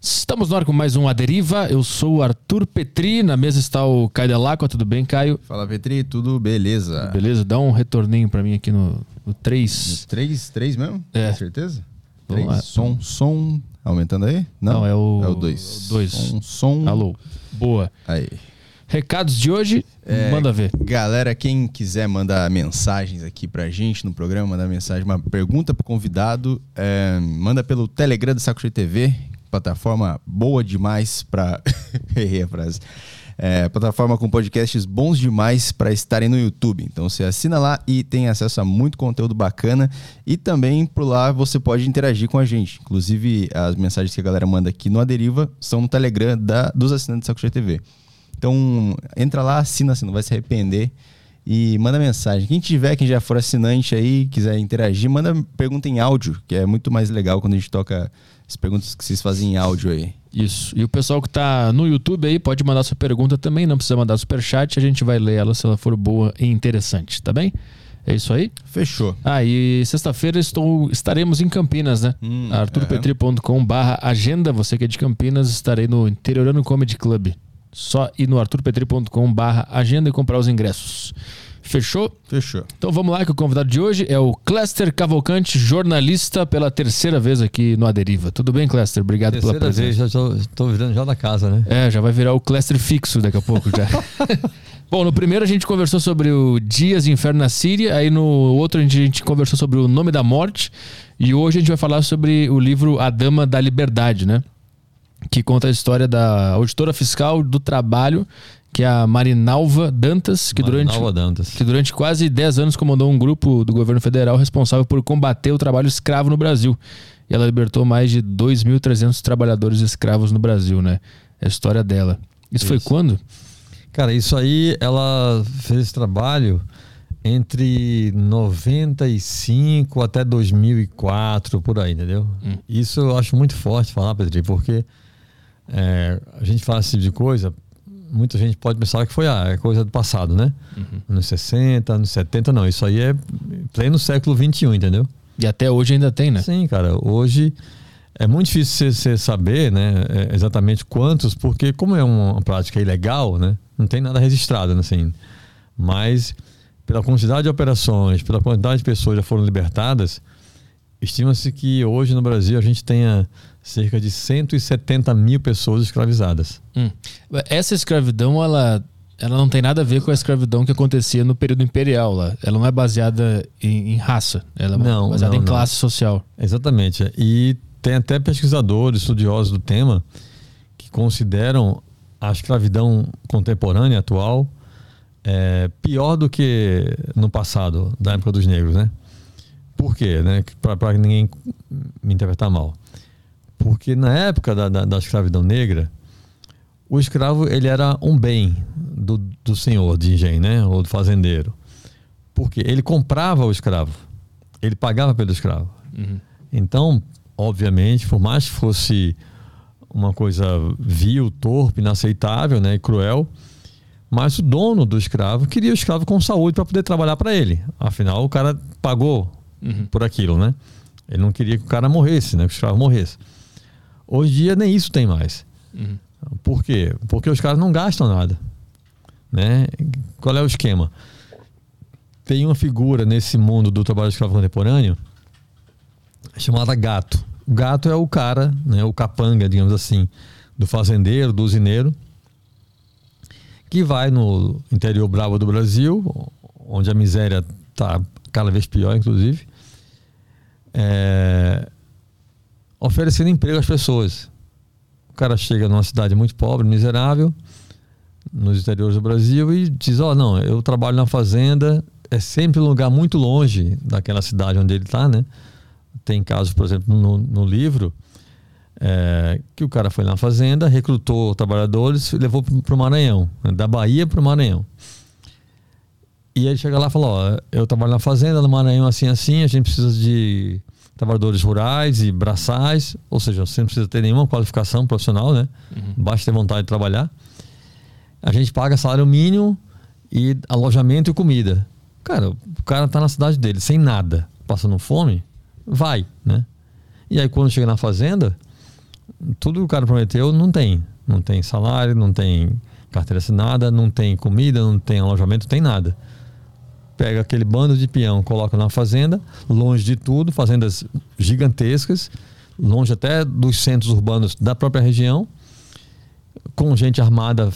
Estamos no ar com mais um A Deriva. Eu sou o Arthur Petri. Na mesa está o Caio Delacqua. Tudo bem, Caio? Fala, Petri. Tudo beleza? Beleza? Dá um retorninho pra mim aqui no, no 3. Três, três mesmo? É. Com certeza? Vamos Três. lá. Som, som. Aumentando aí? Não, é o- É o dois. o dois. Som, som. Alô. Boa. Aí. Recados de hoje? É, Manda ver. Galera, quem quiser mandar mensagens aqui pra gente no programa, mandar mensagem, uma pergunta pro convidado, é, manda pelo Telegram do Saco TV, plataforma boa demais pra. Errei a frase. É, plataforma com podcasts bons demais para estarem no YouTube. Então você assina lá e tem acesso a muito conteúdo bacana. E também por lá você pode interagir com a gente. Inclusive, as mensagens que a galera manda aqui no Aderiva são no Telegram da, dos assinantes do Saco Cheio TV. Então, entra lá, assina, você não vai se arrepender. E manda mensagem. Quem tiver, quem já for assinante aí, quiser interagir, manda pergunta em áudio, que é muito mais legal quando a gente toca as perguntas que vocês fazem em áudio aí. Isso. E o pessoal que tá no YouTube aí pode mandar sua pergunta também. Não precisa mandar superchat. A gente vai ler ela se ela for boa e interessante, tá bem? É isso aí? Fechou. Ah, e sexta-feira estou, estaremos em Campinas, né? Hum, arturpetri.com barra agenda, você que é de Campinas, estarei no Interiorano Comedy Club. Só ir no arturpetri.com barra agenda e comprar os ingressos. Fechou? Fechou. Então vamos lá que o convidado de hoje é o Cléster Cavalcante, jornalista pela terceira vez aqui no Aderiva. Tudo bem, Cléster? Obrigado pela Terceira presença. vez, já tô virando já da casa, né? É, já vai virar o Cléster fixo daqui a pouco já. Bom, no primeiro a gente conversou sobre o Dias de Inferno na Síria, aí no outro a gente, a gente conversou sobre o Nome da Morte, e hoje a gente vai falar sobre o livro A Dama da Liberdade, né? Que conta a história da auditora fiscal do trabalho, que é a Marinalva Dantas, que durante, Nova Dantas. que durante quase 10 anos comandou um grupo do governo federal responsável por combater o trabalho escravo no Brasil. E ela libertou mais de 2.300 trabalhadores escravos no Brasil, né? É a história dela. Isso, foi Isso. quando? Cara, isso aí, ela fez esse trabalho entre 95 até 2004, por aí, entendeu? Hum. Isso eu acho muito forte falar, Petri, porque é, a gente fala esse tipo de coisa, muita gente pode pensar que foi ah, é coisa do passado, né? Uhum. Anos 60, anos 70, não. Isso aí é pleno século 21, entendeu? E até hoje ainda tem, né? Sim, cara. Hoje é muito difícil você saber, né, é, exatamente quantos, porque como é uma prática ilegal, né, não tem nada registrado, né, assim. Mas pela quantidade de operações, pela quantidade de pessoas que já foram libertadas, estima-se que hoje no Brasil a gente tenha cerca de 170 mil pessoas escravizadas. Hum. Essa escravidão, ela, ela não tem nada a ver com a escravidão que acontecia no período imperial lá. Ela não é baseada em, em raça. Ela é Não, baseada não, em não. classe social. Exatamente. E tem até pesquisadores, estudiosos do tema, que consideram a escravidão contemporânea, atual, é, pior do que no passado, da época dos negros, né? Por quê? Né? Para ninguém me interpretar mal. Porque na época da, da, da escravidão negra, o escravo ele era um bem do, do senhor de engenho, né? Ou do fazendeiro. Porque ele comprava o escravo. Ele pagava pelo escravo. Uhum. Então, obviamente, por mais que fosse uma coisa vil, torpe, inaceitável, né, e cruel, mas o dono do escravo queria o escravo com saúde para poder trabalhar para ele. Afinal, o cara pagou Uhum. por aquilo, né? Ele não queria que o cara morresse, né, que o escravo morresse. Hoje em dia nem isso tem mais. Uhum. Por quê? Porque os caras não gastam nada. Né? Qual é o esquema? Tem uma figura nesse mundo do trabalho escravo contemporâneo chamada gato. O gato é o cara, né, o capanga, digamos assim, do fazendeiro, do usineiro, que vai no interior bravo do Brasil, onde a miséria está cada vez pior, inclusive, é, oferecendo emprego às pessoas. O cara chega numa cidade muito pobre, miserável, nos interiores do Brasil e diz: Ó, não, eu trabalho na fazenda, é sempre um lugar muito longe daquela cidade onde ele está, né? Tem casos, por exemplo, no, no livro, é, que o cara foi na fazenda, recrutou trabalhadores e levou para o Maranhão, né? da Bahia para o Maranhão. E ele chega lá e fala: Ó, eu trabalho na fazenda, no Maranhão, assim, assim, a gente precisa de trabalhadores rurais e braçais, ou seja, você não precisa ter nenhuma qualificação profissional, né? Basta ter vontade de trabalhar. A gente paga salário mínimo e alojamento e comida. Cara, o cara tá na cidade dele sem nada, passando fome, vai, né? E aí quando chega na fazenda, Tudo que o cara prometeu não tem. Não tem salário, não tem carteira assinada, não tem comida, não tem alojamento, não tem nada. Pega aquele bando de peão, coloca na fazenda, longe de tudo, fazendas gigantescas, longe até dos centros urbanos da própria região, com gente armada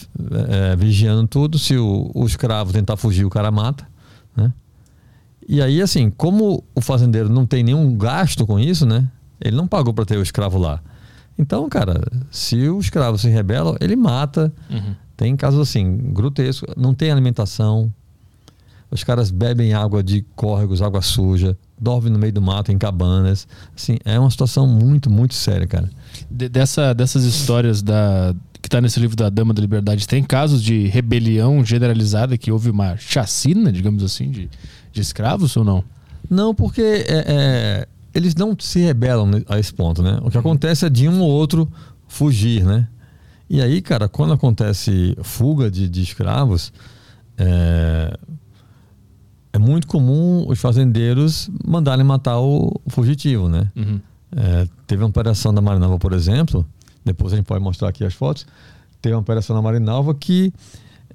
é, vigiando tudo. Se o, o, escravo tentar fugir, o cara mata. Né? E aí, assim, como o fazendeiro não tem nenhum gasto com isso, né? Ele não pagou para ter o escravo lá. Então, cara, se o escravo se rebela, ele mata. Uhum. Tem casos assim, grotescos. Não tem alimentação. Os caras bebem água de córregos, água suja, dormem no meio do mato, em cabanas. Assim, é uma situação muito, muito séria, cara. De, dessa, dessas histórias da, que está nesse livro da Dama da Liberdade, tem casos de rebelião generalizada que houve uma chacina, digamos assim, de, de escravos ou não? Não, porque é, é, eles não se rebelam a esse ponto, né? O que acontece é de um ou outro fugir, né? E aí, cara, quando acontece fuga de, de escravos, é, é, muito comum os fazendeiros mandarem matar o, fugitivo, né? Uhum. É, teve uma operação da Marinalva, por exemplo, depois a gente pode mostrar aqui as fotos. Teve uma operação na Marinalva que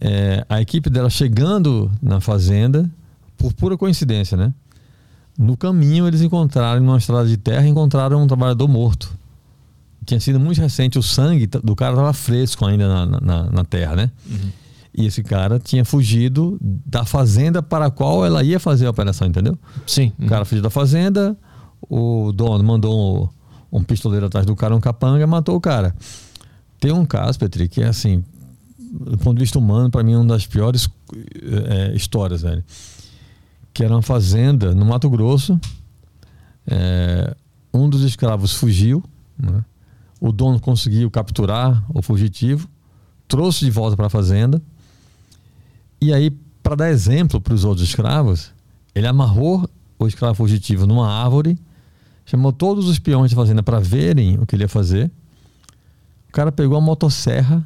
é, a equipe dela chegando na fazenda, por pura coincidência, né? No caminho eles encontraram, numa estrada de terra, encontraram um trabalhador morto. Tinha sido muito recente, o sangue do cara estava fresco ainda na, na, na terra, né? Uhum. E esse cara tinha fugido da fazenda para a qual ela ia fazer a operação, entendeu? Sim. O cara fugiu da fazenda, o dono mandou um pistoleiro atrás do cara, um capanga, matou o cara. Tem um caso, Petri, que é assim, do ponto de vista humano, para mim é uma das piores é, histórias, velho. Que era uma fazenda no Mato Grosso. É, um dos escravos fugiu, né? o dono conseguiu capturar o fugitivo, trouxe de volta para a fazenda. E aí, para dar exemplo para os outros escravos, ele amarrou o escravo fugitivo numa árvore chamou todos os peões da fazenda para verem o que ele ia fazer. O cara pegou a motosserra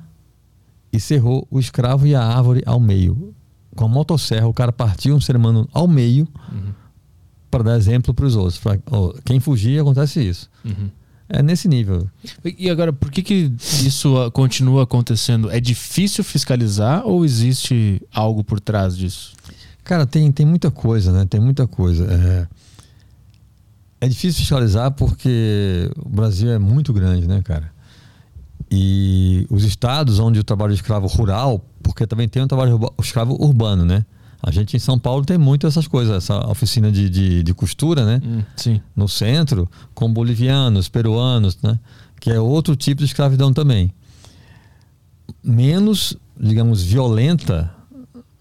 e cerrou o escravo e a árvore ao meio. Com a motosserra, o cara partiu um ser humano ao meio uhum. para dar exemplo para os outros. Pra, oh, quem fugir, acontece isso. Uhum. É nesse nível. E agora, por que, que isso continua acontecendo? É difícil fiscalizar ou existe algo por trás disso? Cara, tem, tem muita coisa, né? Tem muita coisa. É é difícil fiscalizar porque o Brasil é muito grande, né, cara? E os estados onde o trabalho escravo rural, porque também tem o trabalho escravo urbano, né? A gente em São Paulo tem muito essas coisas, essa oficina de, de, de costura, né? Hum, sim. No centro, com bolivianos, peruanos, né? Que é outro tipo de escravidão também. Menos, digamos, violenta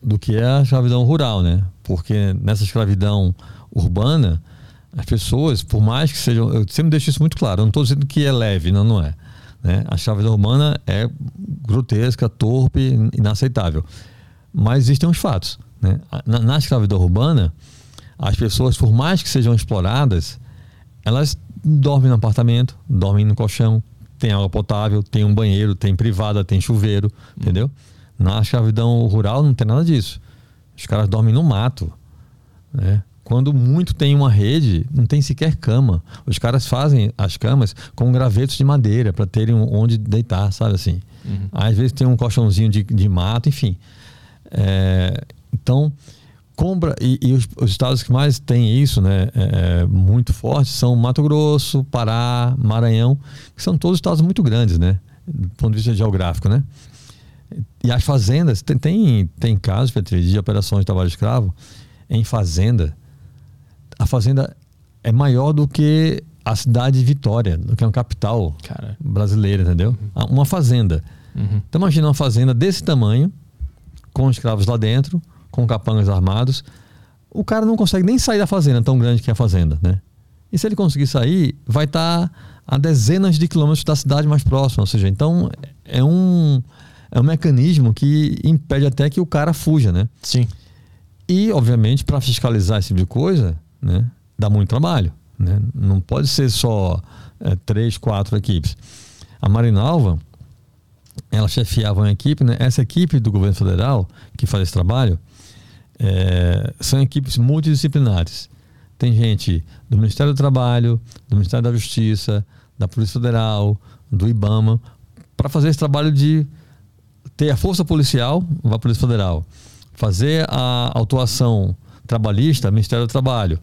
do que é a escravidão rural, né? Porque nessa escravidão urbana, as pessoas, por mais que sejam. Eu sempre deixo isso muito claro, eu não estou dizendo que é leve, não, não é. Né? A chave da humana é grotesca, torpe, inaceitável. Mas existem os fatos. Né? Na, na escravidão urbana, as pessoas, por mais que sejam exploradas, elas dormem no apartamento, dormem no colchão, tem água potável, tem um banheiro, tem privada, tem chuveiro, hum. entendeu? Na escravidão rural não tem nada disso. Os caras dormem no mato, né? Quando muito tem uma rede, não tem sequer cama. Os caras fazem as camas com gravetos de madeira para terem onde deitar, sabe assim? Uhum. Às vezes tem um colchãozinho de, de mato, enfim. É, então, compra e, e os, os, estados que mais têm isso, né, é, é, muito forte, são Mato Grosso, Pará, Maranhão, que são todos estados muito grandes, né, do ponto de vista geográfico, né. E as fazendas tem tem, tem casos, Petri, de operações de trabalho escravo em fazenda a fazenda é maior do que a cidade de Vitória, do que uma capital Cara. brasileira, entendeu? Uhum. Uma fazenda. Uhum. Então imagina uma fazenda desse tamanho, com escravos lá dentro, com capangas armados. O cara não consegue nem sair da fazenda, tão grande que é a fazenda, né? E se ele conseguir sair, vai estar tá a dezenas de quilômetros da cidade mais próxima. Ou seja, então é um, é um mecanismo que impede até que o cara fuja, né? Sim. E, obviamente, para fiscalizar esse tipo de coisa, né? Dá muito trabalho, né? Não pode ser só é, três, quatro equipes. A Marinalva, ela chefiava uma equipe, né? Essa equipe do governo federal que faz esse trabalho é, são equipes multidisciplinares. Tem gente do Ministério do Trabalho, do Ministério da Justiça, da Polícia Federal, do IBAMA, para fazer esse trabalho de ter a força policial, a Polícia Federal, fazer a autuação trabalhista, Ministério do Trabalho,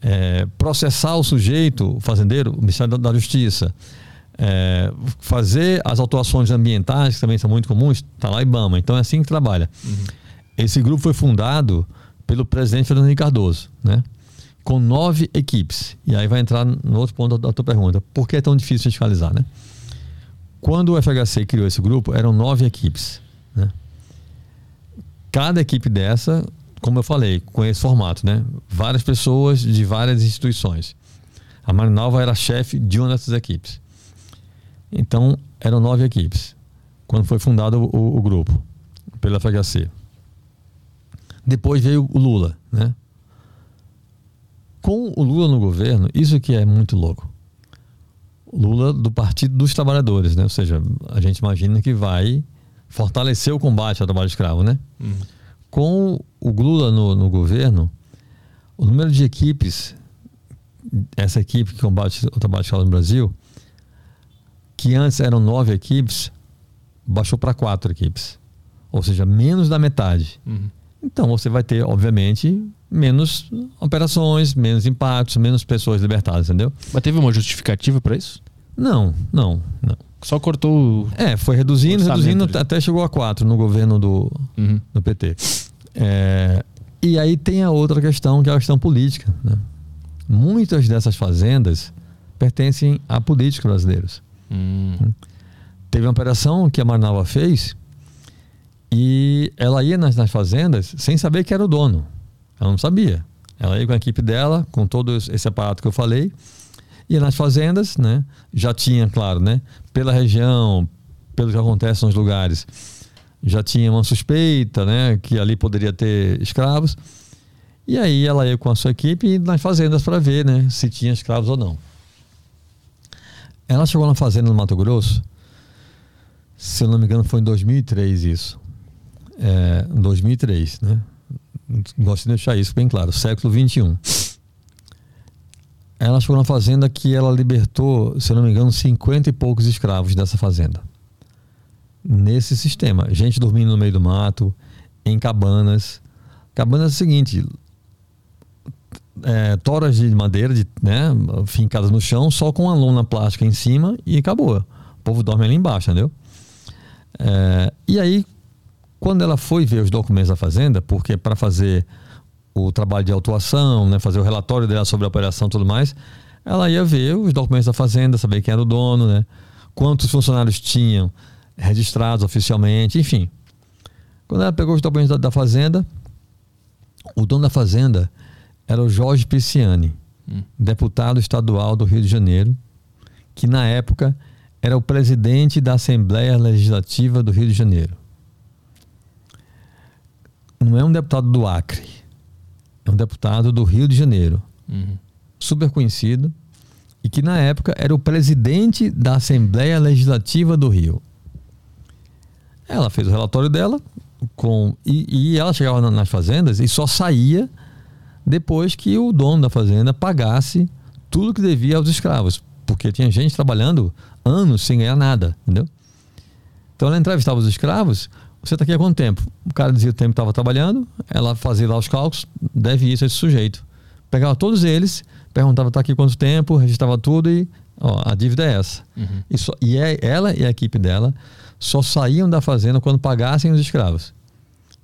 é, processar o sujeito, fazendeiro, Ministério da Justiça, é, fazer as autuações ambientais, que também são muito comuns, está lá IBAMA. Então é assim que trabalha. Uhum. Esse grupo foi fundado pelo presidente Fernando Henrique Cardoso, né? com nove equipes. E aí vai entrar no outro ponto da tua pergunta. Por que é tão difícil fiscalizar? Né? Quando o FHC criou esse grupo, eram nove equipes. Né? Cada equipe dessa, como eu falei, com esse formato, né? várias pessoas de várias instituições. A Marinalva era chefe de uma dessas equipes. Então, eram nove equipes, quando foi fundado o, o grupo, pela FHC. Depois veio o Lula, né? Com o Lula no governo, isso que é muito louco. Lula do Partido dos Trabalhadores, né? Ou seja, a gente imagina que vai fortalecer o combate ao trabalho escravo, né? Uhum. Com o Lula no, no governo, o número de equipes, essa equipe que combate o trabalho escravo no Brasil, que antes eram nove equipes, baixou para quatro equipes. Ou seja, menos da metade. Uhum. Então você vai ter, obviamente, menos operações, menos impactos, menos pessoas libertadas, entendeu? Mas teve uma justificativa para isso? Não, não, não. Só cortou. É, foi reduzindo, reduzindo, até chegou a quatro no governo do, uhum. do PT. É, e aí tem a outra questão, que é a questão política. Né? Muitas dessas fazendas pertencem a políticos brasileiros. Hum. Teve uma operação que a Marnava fez e ela ia nas, nas, fazendas sem saber que era o dono. Ela não sabia. Ela ia com a equipe dela, com todo esse aparato que eu falei, ia nas fazendas, né? Já tinha, claro, né? Pela região, pelo que acontece nos lugares, já tinha uma suspeita, né? Que ali poderia ter escravos. E aí ela ia com a sua equipe nas fazendas para ver, né? Se tinha escravos ou não. Ela chegou na fazenda no Mato Grosso, se eu não me engano, foi em 2003 isso. É, 2003, né? Gosto de deixar isso bem claro, século 21. Ela chegou na fazenda que ela libertou, se eu não me engano, 50 e poucos escravos dessa fazenda. Nesse sistema. Gente dormindo no meio do mato, em cabanas. Cabanas é o seguinte: é, toras de madeira, de, né, fincadas no chão, só com uma lona plástica em cima e acabou. O povo dorme ali embaixo, entendeu? É, e aí, quando ela foi ver os documentos da fazenda, porque para fazer o trabalho de autuação, né, fazer o relatório dela sobre a operação e tudo mais, ela ia ver os documentos da fazenda, saber quem era o dono, né, quantos funcionários tinham registrados oficialmente, enfim. Quando ela pegou os documentos da, da fazenda, o dono da fazenda era o Jorge Pisciani, hum. deputado estadual do Rio de Janeiro, que na época era o presidente da Assembleia Legislativa do Rio de Janeiro. Não é um deputado do Acre, é um deputado do Rio de Janeiro, uhum. super conhecido, e que na época era o presidente da Assembleia Legislativa do Rio. Ela fez o relatório dela com e, e ela chegava nas fazendas e só saía depois que o dono da fazenda pagasse tudo que devia aos escravos, porque tinha gente trabalhando anos sem ganhar nada, entendeu? Então ela entrevistava os escravos, você está aqui há quanto tempo? O cara dizia o tempo que estava trabalhando, ela fazia lá os cálculos, deve isso a esse sujeito. Pegava todos eles, perguntava está aqui quanto tempo, registrava tudo e ó, a dívida é essa. Uhum. E, só, e é, ela e a equipe dela só saíam da fazenda quando pagassem os escravos.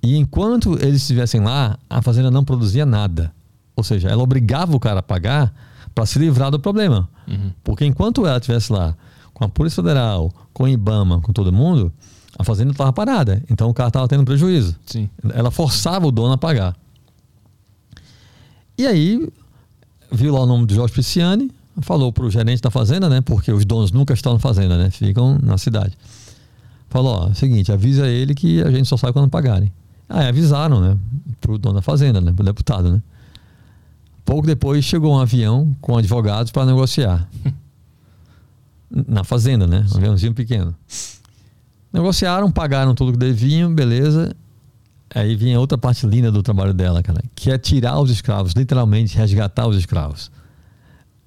E enquanto eles estivessem lá, a fazenda não produzia nada. Ou seja, ela obrigava o cara a pagar para se livrar do problema. Uhum. Porque enquanto ela estivesse lá com a Polícia Federal, com o IBAMA, com todo mundo, a fazenda estava parada. Então o cara estava tendo prejuízo. Sim. Ela forçava o dono a pagar. E aí, viu lá o nome do Jorge Pisciani, falou para o gerente da fazenda, né? Porque os donos nunca estão na fazenda, né? Ficam na cidade. Falou: ó, seguinte, avisa ele que a gente só sai quando pagarem. Aí avisaram, né? Para o dono da fazenda, né? Para o deputado, né? Pouco depois chegou um avião com advogados para negociar. Na fazenda, né? Um aviãozinho pequeno. Negociaram, pagaram tudo que deviam, beleza. Aí vinha outra parte linda do trabalho dela, cara, que é tirar os escravos, literalmente resgatar os escravos.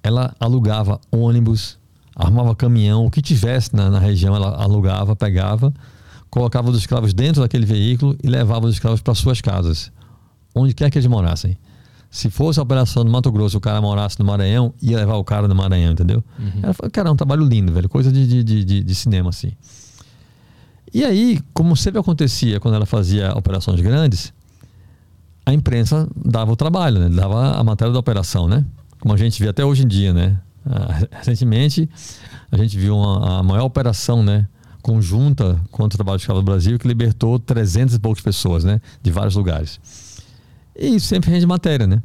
Ela alugava ônibus, armava caminhão, o que tivesse na, na região, ela alugava, pegava, colocava os escravos dentro daquele veículo e levava os escravos para suas casas, onde quer que eles morassem. Se fosse a operação no Mato Grosso, o cara morasse no Maranhão, ia levar o cara no Maranhão, entendeu? Uhum. Ela falou, cara, é um trabalho lindo, velho, coisa de, de, de, de cinema, assim. E aí, como sempre acontecia quando ela fazia operações grandes, a imprensa dava o trabalho, né? dava a matéria da operação, né? Como a gente vê até hoje em dia, né? Ah, recentemente, a gente viu uma, a maior operação, né? Conjunta contra o trabalho escravo do Brasil, que libertou 300 e poucas pessoas, né? De vários lugares. E isso sempre rende matéria, né?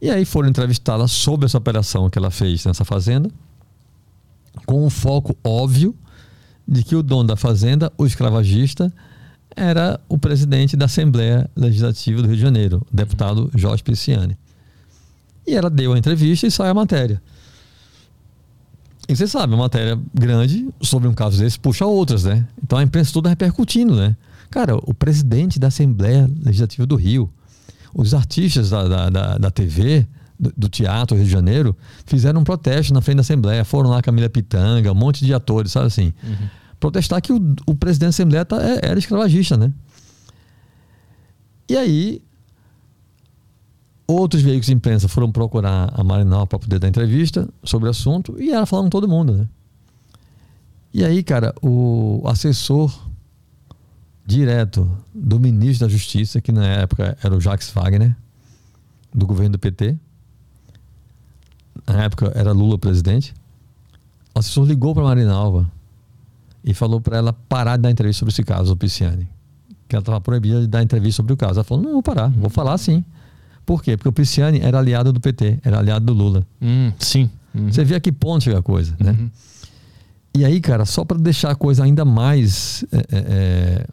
E aí foram entrevistá-la sobre essa operação que ela fez nessa fazenda, com um foco óbvio de que o dono da fazenda, o escravagista, era o presidente da Assembleia Legislativa do Rio de Janeiro, o deputado Jorge Pisciani. E ela deu a entrevista e saiu a matéria. E você sabe, uma matéria grande sobre um caso desse puxa outras, né? Então a imprensa toda repercutindo, né? Cara, o presidente da Assembleia Legislativa do Rio, os artistas da, da, da, da TV, do, do, Teatro Rio de Janeiro, fizeram um protesto na frente da Assembleia. Foram lá Camila Pitanga, um monte de atores, sabe assim? Uhum. Protestar que o, o, presidente da Assembleia tá, é, era escravagista, né? E aí, outros veículos de imprensa foram procurar a Marinal para poder dar entrevista sobre o assunto e ela falando com todo mundo, né? E aí, cara, o assessor direto do ministro da Justiça, que na época era o Jacques Wagner, do governo do PT. Na época era Lula presidente. O assessor ligou para Marinalva e falou para ela parar de dar entrevista sobre esse caso, o Pisciani. Que ela estava proibida de dar entrevista sobre o caso. Ela falou: não, vou parar, vou falar sim. Por quê? Porque o Pisciani era aliado do PT, era aliado do Lula. Hum, sim. Uhum. Você vê a que ponto chega a coisa, né? Uhum. E aí, cara, só para deixar a coisa ainda mais é, é,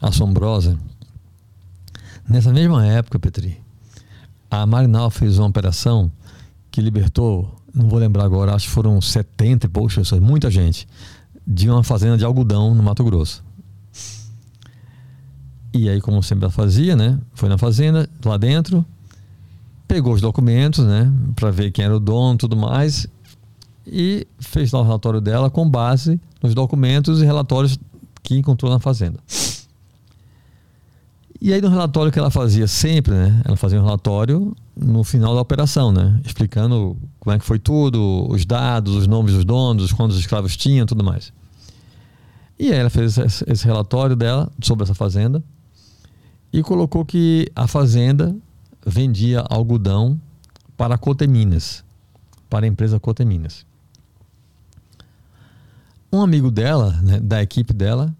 assombrosa. Nessa mesma época, Petri, a Marinal fez uma operação que libertou, não vou lembrar agora, acho que foram 70 e poucas pessoas, muita gente, de uma fazenda de algodão no Mato Grosso. E aí, como sempre ela fazia, né? Foi na fazenda, lá dentro, pegou os documentos, né? Para ver quem era o dono tudo mais, e fez lá o relatório dela com base nos documentos e relatórios que encontrou na fazenda. E aí no relatório que ela fazia sempre, né? Ela fazia um relatório no final da operação, né? Explicando como é que foi tudo, os dados, os nomes dos donos, quantos escravos tinham, tudo mais. E aí ela fez esse relatório dela sobre essa fazenda e colocou que a fazenda vendia algodão para a Coteminas, para a empresa Coteminas. Um amigo dela, né, da equipe dela,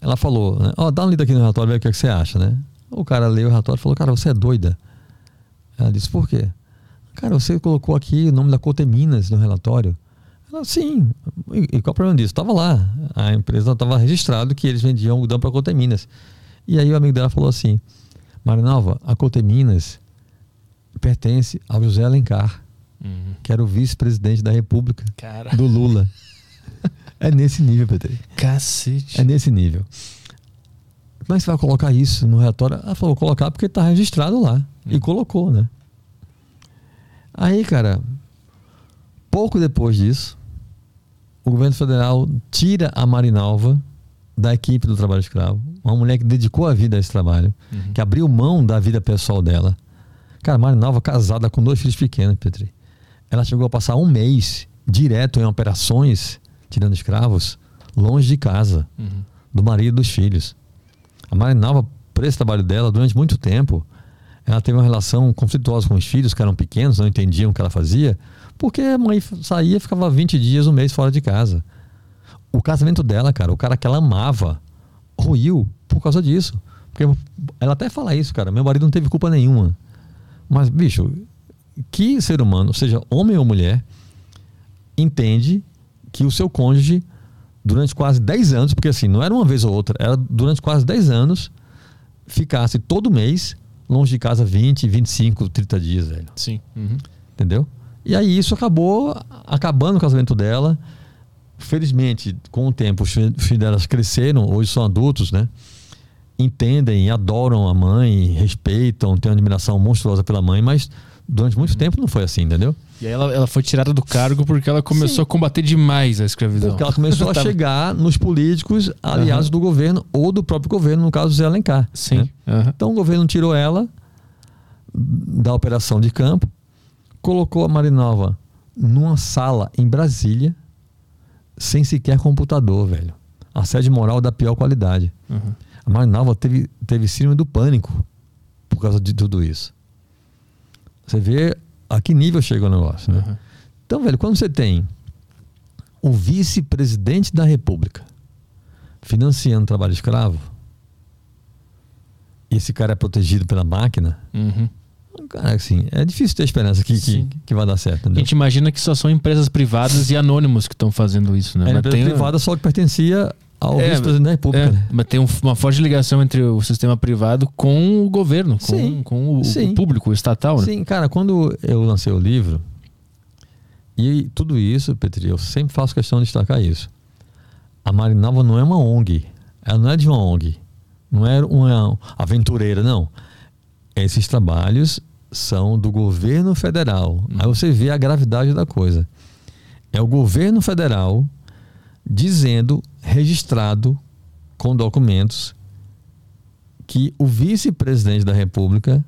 ela falou, né? Ó, oh, dá um lido aqui no relatório, vê o que, é que você acha, né? O cara leu o relatório e falou, cara, você é doida. Ela disse, por quê? Cara, você colocou aqui o nome da Coteminas no relatório. Ela, sim. E, e qual o problema disso? Estava lá. A empresa estava registrado que eles vendiam algodão para Coteminas. E aí o amigo dela falou assim, Marinalva, a Coteminas pertence ao José Alencar, uhum. que era o vice-presidente da República cara. do Lula. É nesse nível, Pedro. Cacete. É nesse nível. Como é que você vai colocar isso no relatório? Ela falou, colocar porque está registrado lá. Hum. E colocou, né? Aí, cara, pouco depois disso, o governo federal tira a Marinalva da equipe do trabalho escravo. Uma mulher que dedicou a vida a esse trabalho, uhum. que abriu mão da vida pessoal dela. Cara, Marinalva casada com dois filhos pequenos, Petri. Ela chegou a passar um mês direto em operações tirando escravos, longe de casa, uhum. do marido e dos filhos. A Marinalva, por esse trabalho dela, durante muito tempo, ela teve uma relação conflituosa com os filhos, que eram pequenos, não entendiam o que ela fazia, porque a mãe saía e ficava 20 dias, um mês fora de casa. O casamento dela, cara, o cara que ela amava, ruiu por causa disso. Porque ela até fala isso, cara, meu marido não teve culpa nenhuma. Mas, bicho, que ser humano, seja homem ou mulher, entende que o seu cônjuge, durante quase 10 anos, porque assim, não era uma vez ou outra, era durante quase 10 anos, ficasse todo mês longe de casa 20, 25, 30 dias, velho. Sim. Uhum. Entendeu? E aí isso acabou acabando o casamento dela. Felizmente, com o tempo, os filhos delas cresceram, hoje são adultos, né? Entendem, adoram a mãe, respeitam, têm uma admiração monstruosa pela mãe, mas durante muito uhum. tempo não foi assim, entendeu? E aí ela, ela foi tirada do cargo porque ela começou Sim. a combater demais a escravidão. Porque ela começou a chegar nos políticos aliados Aham. do governo ou do próprio governo, no caso Zé Alencar. Sim. né? aham. Então o governo tirou ela da operação de campo, colocou a Marinova numa sala em Brasília, sem sequer computador, velho. Assédio moral da pior qualidade. Uhum. A Marinalva teve, teve síndrome do pânico por causa de tudo isso. Você vê a que nível chega o negócio, né? Uhum. Então, velho, quando você tem o vice-presidente da República financiando trabalho escravo, e esse cara é protegido pela máquina, Uhum. Cara, assim, é difícil ter esperança que, que, que vai dar certo. A Entendeu? gente imagina que só são empresas privadas e anônimos que estão fazendo isso, né? Era Mas empresa tem- privada só que pertencia ao É, vice-presidente da República. É, né? mas tem um- uma forte ligação entre o sistema privado com o governo, com, Sim, com o, o sim. público, o estatal, né? Sim, cara, quando eu lancei o livro, e tudo isso, Petri, eu sempre faço questão de destacar isso. A Marinalva não é uma ONG. Ela não é de uma ONG. Não é uma aventureira, não. Esses trabalhos são do governo federal. Aí você vê a gravidade da coisa. É o governo federal dizendo, registrado com documentos, que o vice-presidente da República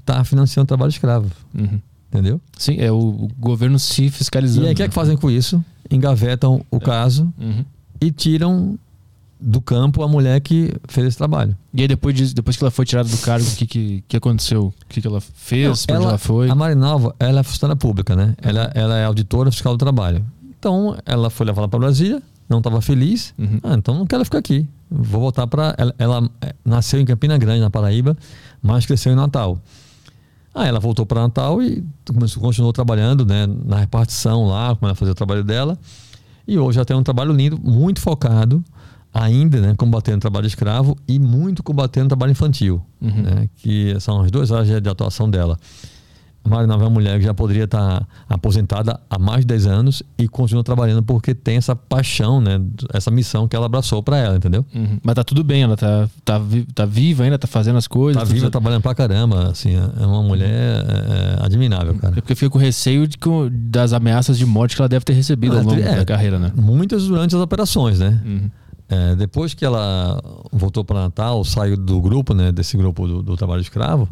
está financiando trabalho escravo. Uhum. Entendeu? Sim, é o, governo se fiscalizando. E aí o que é né? que fazem com isso? Engavetam o caso Uhum. e tiram do campo a mulher que fez esse trabalho. E aí depois, de- depois que ela foi tirada do cargo, o que, que, que aconteceu? O que, que ela fez? Pra onde ela foi? A Marinalva, ela é funcionária pública, né? Ela, ela é auditora fiscal do trabalho. Então, ela foi levada para Brasília, não estava feliz. Uhum. Ah, então não quero ficar aqui. Vou voltar para. Ela, ela, eh, nasceu em Campina Grande, na Paraíba, mas cresceu em Natal. Ah, ela voltou para Natal e começou, continuou trabalhando né, na repartição lá, como ela fazia o trabalho dela. E hoje ela tem um trabalho lindo, muito focado ainda, né, combatendo o trabalho escravo e muito combatendo o trabalho infantil, Uhum. né, que são as duas áreas de atuação dela. A é uma mulher que já poderia estar aposentada há mais de 10 anos e continua trabalhando porque tem essa paixão, né, essa missão que ela abraçou para ela, entendeu? Uhum. Mas tá tudo bem, ela tá, tá, tá viva ainda, tá fazendo as coisas. Tá tudo viva, certo. trabalhando pra caramba, assim, é uma mulher é, admirável, É cara. porque eu fico com receio de das ameaças de morte que ela deve ter recebido Ah, ao longo é. da carreira, né? Muitas durante as operações, né? Uhum. É, depois que ela voltou para Natal, saiu do grupo, né, desse grupo do, do trabalho escravo,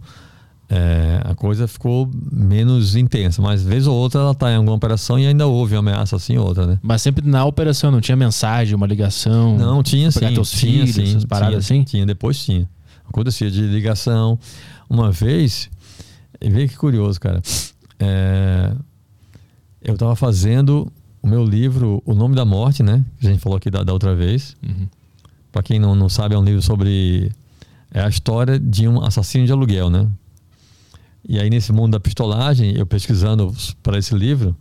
é, a coisa ficou menos intensa. Mas vez ou outra ela está em alguma operação e ainda houve uma ameaça assim ou outra, né? Mas sempre na operação, não tinha mensagem, uma ligação. Não, tinha sim. teus tinha, filhos, sim, paradas tinha, assim? Tinha, depois tinha. Acontecia de ligação. Uma vez, e vê que curioso, cara. É, eu estava fazendo o meu livro O Nome da Morte, né? Que a gente falou aqui da, da outra vez. Uhum. Para quem não, não sabe, é um livro sobre é a história de um assassino de aluguel, né? E aí nesse mundo da pistolagem, eu pesquisando para esse livro,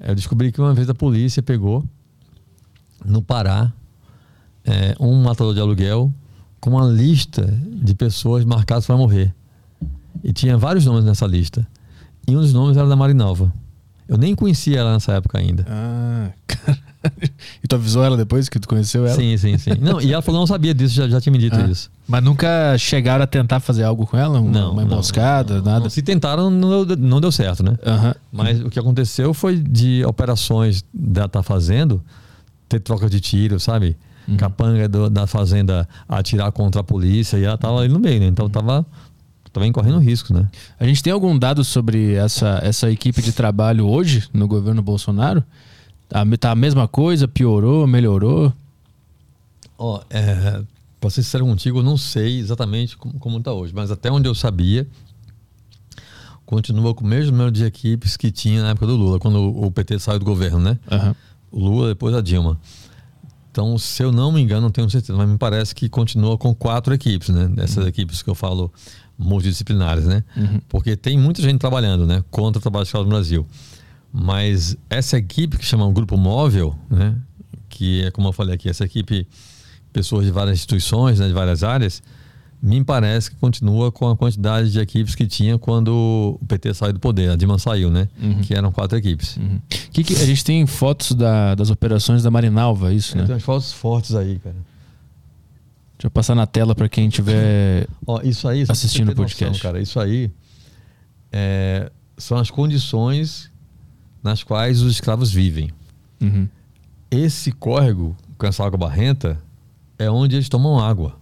eu descobri que uma vez a polícia pegou no Pará é, um matador de aluguel com uma lista de pessoas marcadas para morrer. E tinha vários nomes nessa lista. E um dos nomes era da Marinalva. Eu nem conhecia ela nessa época ainda. Ah. E tu avisou ela depois que tu conheceu ela? Sim, sim, sim. Não, e ela falou que não sabia disso, já, já tinha me dito Ah. isso. Mas nunca chegaram a tentar fazer algo com ela? Uma, Não, uma não, emboscada, não, nada? não. Se tentaram, não deu, não deu certo, né? Aham. Mas o que aconteceu foi de operações da estar fazendo ter troca de tiro, sabe? Uhum. Capanga do- da fazenda atirar contra a polícia e ela tava ali no meio, né? Então tava também correndo risco, né? A gente tem algum dado sobre essa, essa equipe de trabalho hoje no governo Bolsonaro? Tá, tá a mesma coisa? Piorou? Melhorou? Ó, é, pra ser sincero contigo, eu não sei exatamente como, como tá hoje, mas até onde eu sabia, continua com o mesmo número de equipes que tinha na época do Lula, quando o PT saiu do governo, né? Aham. O Lula depois a Dilma. Então, se eu não me engano, não tenho certeza, mas me parece que continua com quatro equipes, né? Dessas equipes que eu falo multidisciplinares, né? Uhum. Porque tem muita gente trabalhando, né? Contra o trabalho escravo no Brasil. Mas essa equipe que chama o Grupo Móvel, né? Que é como eu falei aqui, essa equipe, pessoas de várias instituições, né? De várias áreas, me parece que continua com a quantidade de equipes que tinha quando o PT saiu do poder, a Dilma saiu, né? Uhum. Que eram quatro equipes. Uhum. Que que- a gente tem fotos da- das operações da Marinalva, isso, né? Tem umas fotos fortes aí, cara. Deixa eu passar na tela para quem tiver. Ó, isso aí, Assistindo o podcast. cara, isso aí é, são as condições nas quais os escravos vivem. Uhum. Esse córrego, com essa água barrenta, é onde eles tomam água.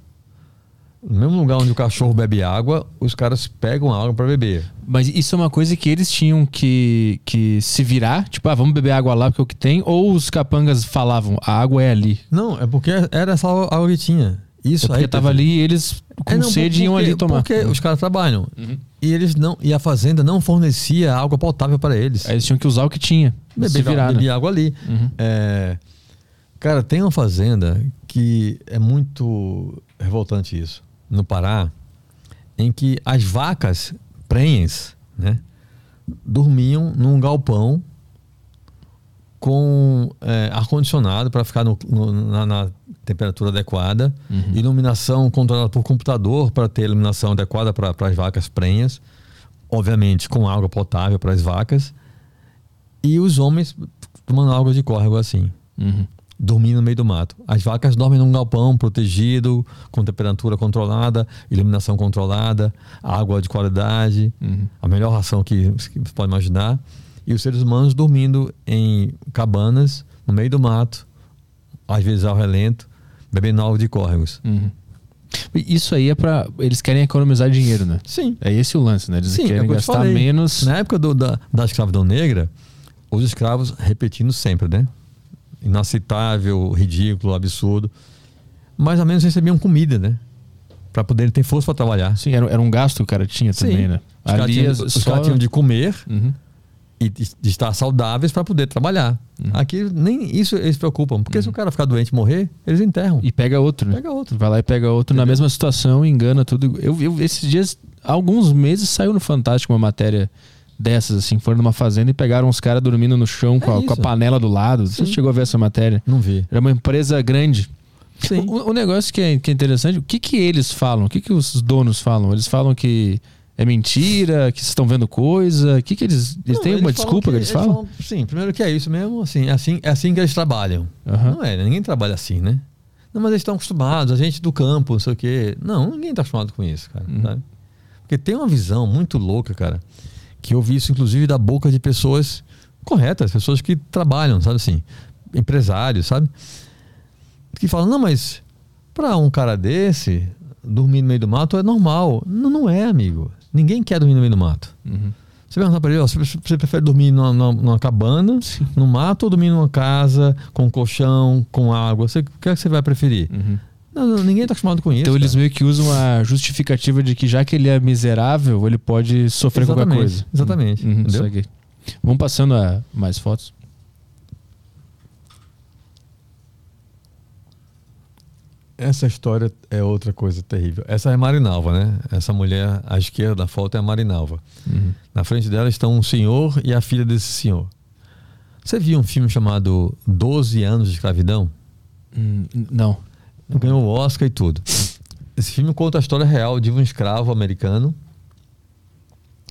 No mesmo lugar onde o cachorro bebe água, os caras pegam a água para beber. Mas isso é uma coisa que eles tinham que, que se virar, tipo, ah, vamos beber água lá porque é o que tem, ou os capangas falavam, a água é ali. Não, é porque era essa água que tinha. Isso é porque aí tava ali e eles com É, não, sede iam porque- ali tomar. Porque os caras trabalham. Uhum. E eles não e a fazenda não fornecia água potável para eles. Aí eles tinham que usar o que tinha. Bebia, virar, né? bebia água ali. Uhum. É, cara, tem uma fazenda que é muito revoltante isso. No Pará, em que as vacas prenhes, né? Dormiam num galpão com é, ar-condicionado para ficar no- no- na, na temperatura adequada, Uhum. iluminação controlada por computador para ter iluminação adequada para as vacas prenhas, obviamente com água potável para as vacas, e os homens tomando água de córrego assim, Uhum. Dormindo no meio do mato. As vacas dormem num galpão protegido, com temperatura controlada, iluminação controlada, água de qualidade, Uhum. a melhor ração que que você pode imaginar. E os seres humanos dormindo em cabanas, no meio do mato, às vezes ao relento, bebendo água de córregos. Uhum. Isso aí é pra. Eles querem economizar dinheiro, né? Sim. É esse o lance, né? Eles Sim, é querem te gastar falei. menos. Na época do- da, da escravidão negra, os escravos repetindo sempre, né? Inaceitável, ridículo, absurdo. Mais ou menos recebiam comida, né? Para poderem ter força para trabalhar. Sim, era, era um gasto que o cara tinha também, né? Os caras tinham, os só- caras tinham de comer Uhum. e de, estar saudáveis para poder trabalhar. Uhum. Aqui nem isso eles preocupam, porque se o cara ficar doente e morrer, eles enterram. E pega outro, né? Pega outro. Vai lá e pega outro na Entendeu? mesma situação, engana tudo. Eu, eu esses dias, alguns meses, saiu no Fantástico uma matéria dessas, assim. Foram numa fazenda e pegaram uns caras dormindo no chão com, É a, com a panela do lado. Você Sim. chegou a ver essa matéria? Não vi. Era uma empresa grande. Sim. O, o negócio que é, que é interessante, o que, que eles falam? O que, que os donos falam? Eles falam que é mentira, que vocês estão vendo coisa? O que, que eles. Eles Não, têm uma falam desculpa que, eles falam? Sim, primeiro que é isso mesmo, assim, é assim, é assim que eles trabalham. Aham. Não é, né? ninguém trabalha assim, né? Não, mas eles estão acostumados, a gente do campo, não sei o quê. Não, ninguém está acostumado com isso, cara. Uhum. Porque tem uma visão muito louca, cara, que eu vi isso inclusive da boca de pessoas corretas, pessoas que trabalham, sabe assim, empresários, sabe? Que falam, não, mas para um cara desse, dormir no meio do mato é normal. Não, não é, amigo. Ninguém quer dormir no meio do mato. Uhum. Você perguntar pra ele, ó, você prefere dormir numa, numa- numa cabana, no mato, ou dormir numa casa, com colchão, com água? Você, o que é que você vai preferir? Uhum. Não, ninguém tá acostumado com isso. Então eles cara. meio que usam a justificativa de que já que ele é miserável, ele pode sofrer qualquer Exatamente, coisa. exatamente, Uhum, entendeu? saquei. Vamos passando a mais fotos. Essa história é outra coisa terrível. Essa é Marinalva, né? Essa mulher à esquerda da foto é a Marinalva. Uhum. Na frente dela estão um senhor e a filha desse senhor. Você viu um filme chamado 12 anos de escravidão? Hum, não. Ganhou o Oscar e tudo. Esse filme conta a história real de um escravo americano.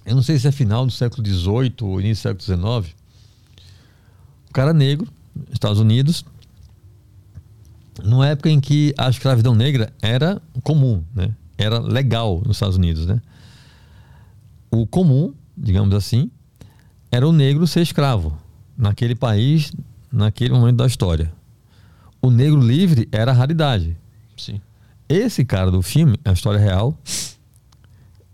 Eu não sei se é final do século XVIII ou início do século XIX. Um cara negro, Estados Unidos, numa época em que a escravidão negra era comum, né? Era legal nos Estados Unidos, né? O comum, digamos assim, era o negro ser escravo naquele país, naquele momento da história. O negro livre era a raridade. Sim. Esse cara do filme, a história real,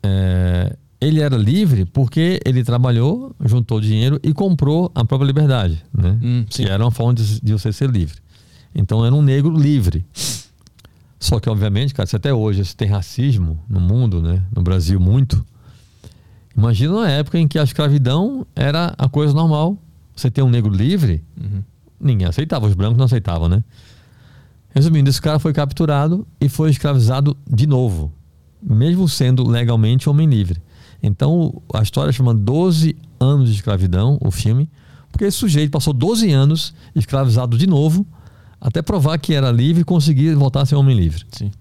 é, ele era livre porque ele trabalhou, juntou dinheiro e comprou a própria liberdade, né? Hum, que era uma forma de, de você ser livre. Então era um negro livre. Só que, obviamente, cara, se até hoje se tem racismo no mundo, né? No Brasil, muito. Imagina uma época em que a escravidão era a coisa normal. Você ter um negro livre, Uhum. Ninguém aceitava, os brancos não aceitavam, né? Resumindo, esse cara foi capturado e foi escravizado de novo, mesmo sendo legalmente homem livre. Então a história chama 12 anos de escravidão, o filme, porque esse sujeito passou 12 anos escravizado de novo, até provar que era livre e conseguir voltar a ser homem livre. Sim.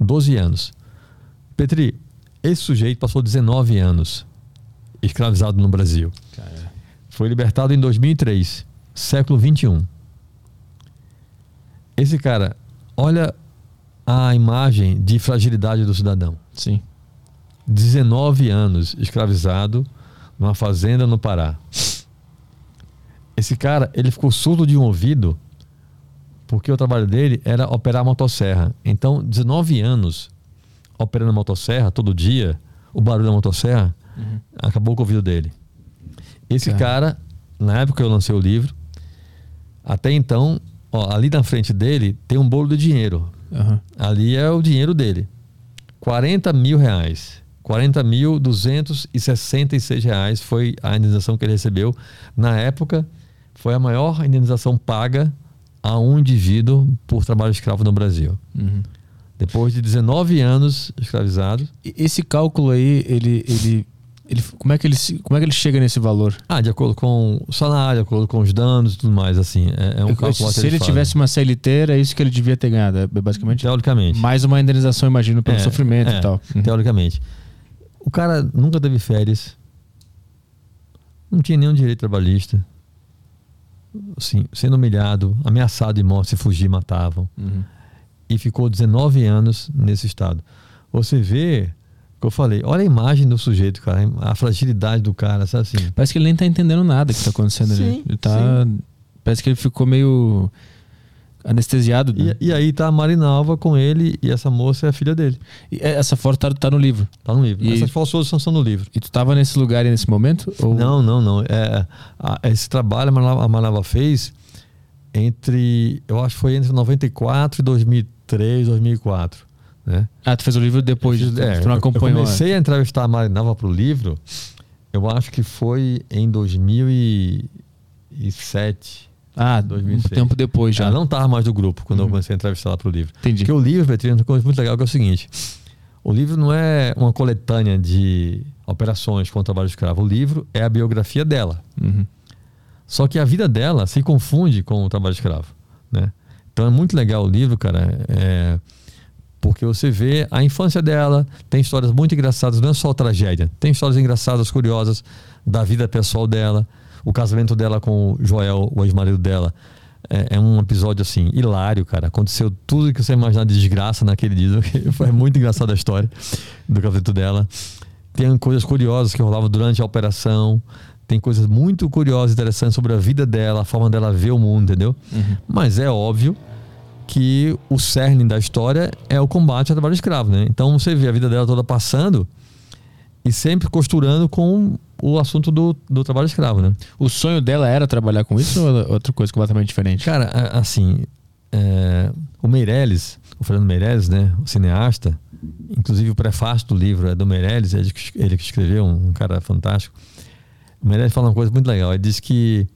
12 anos. Petri, esse sujeito passou 19 anos escravizado no Brasil. Cara. Foi libertado em 2003, século 21. Esse cara, olha a imagem de fragilidade do cidadão. Sim. 19 anos escravizado numa fazenda no Pará. Esse cara, ele ficou surdo de um ouvido porque o trabalho dele era operar a motosserra. Então, 19 anos operando a motosserra todo dia, o barulho da motosserra Uhum. acabou com o ouvido dele. Esse Cara. cara, na época que eu lancei o livro, até então, ó, ali na frente dele tem um bolo de dinheiro. Aham. Ali é o dinheiro dele. 40 mil reais. 40 mil 266 reais foi a indenização que ele recebeu. Na época, foi a maior indenização paga a um indivíduo por trabalho escravo no Brasil. Uhum. Depois de 19 anos escravizado. Esse cálculo aí, ele, ele, ele, como é que ele, como é que ele chega nesse valor? Ah, de acordo com o salário, de acordo com os danos e tudo mais, assim. É, é um cálculo Se ele fazem. tivesse uma CLT, era isso que ele devia ter ganhado. É basicamente Teoricamente. mais uma indenização, imagino, pelo É, sofrimento é, e tal. Uhum. Teoricamente. O cara nunca teve férias. Não tinha nenhum direito trabalhista. Assim, sendo humilhado, ameaçado de morte, se fugir, matavam. Uhum. E ficou 19 anos nesse estado. Você vê, que eu falei, olha a imagem do sujeito, cara, a fragilidade do cara, sabe assim? Parece que ele nem tá entendendo nada que tá acontecendo ali. Sim, Ele tá. Parece que ele ficou meio anestesiado. né? E, e aí tá a Marinalva com ele e essa moça é a filha dele. E essa foto tá, tá no livro. Tá no livro. E- Essas fotos são, são no livro. E tu tava nesse lugar e nesse momento? Ou... Não, não, não. É, a- esse trabalho a Manava, a Manava fez entre, eu acho que foi entre 94 e 2003, 2004, né? Ah, tu fez o livro depois. Eu fiz- é, tu não eu- acompanhou. Eu comecei a entrevistar a Marinalva para o livro, eu acho que foi em 2007. Ah, 2006. um tempo depois já. Ela não estava mais do grupo quando eu Uhum. comecei a entrevistar ela para o livro. Entendi. Porque o livro, Beatriz, coisa muito legal que é o seguinte: o livro não é uma coletânea de operações com o trabalho escravo. O livro é a biografia dela. Uhum. Só que a vida dela se confunde com o trabalho escravo, né? Então é muito legal o livro, cara, é, porque você vê a infância dela, tem histórias muito engraçadas, não é só tragédia, tem histórias engraçadas, curiosas da vida pessoal dela, o casamento dela com o Joel, o ex-marido dela. É, é um episódio assim, hilário, cara. Aconteceu tudo que você imaginar de desgraça naquele dia. Foi muito engraçada a história do casamento dela. Tem coisas curiosas que rolavam durante a operação. Tem coisas muito curiosas, interessantes sobre a vida dela, a forma dela ver o mundo, entendeu? Uhum. Mas é óbvio que o cerne da história é o combate ao trabalho escravo, né? Então você vê a vida dela toda passando e sempre costurando com o assunto do, do trabalho escravo, né? O sonho dela era trabalhar com isso ou era outra coisa completamente diferente? Cara, assim, é, o Meirelles, o Fernando Meirelles, né, o cineasta, inclusive o prefácio do livro é do Meirelles, ele que, ele que escreveu, um, um cara fantástico. O Meirelles fala uma coisa muito legal, ele diz que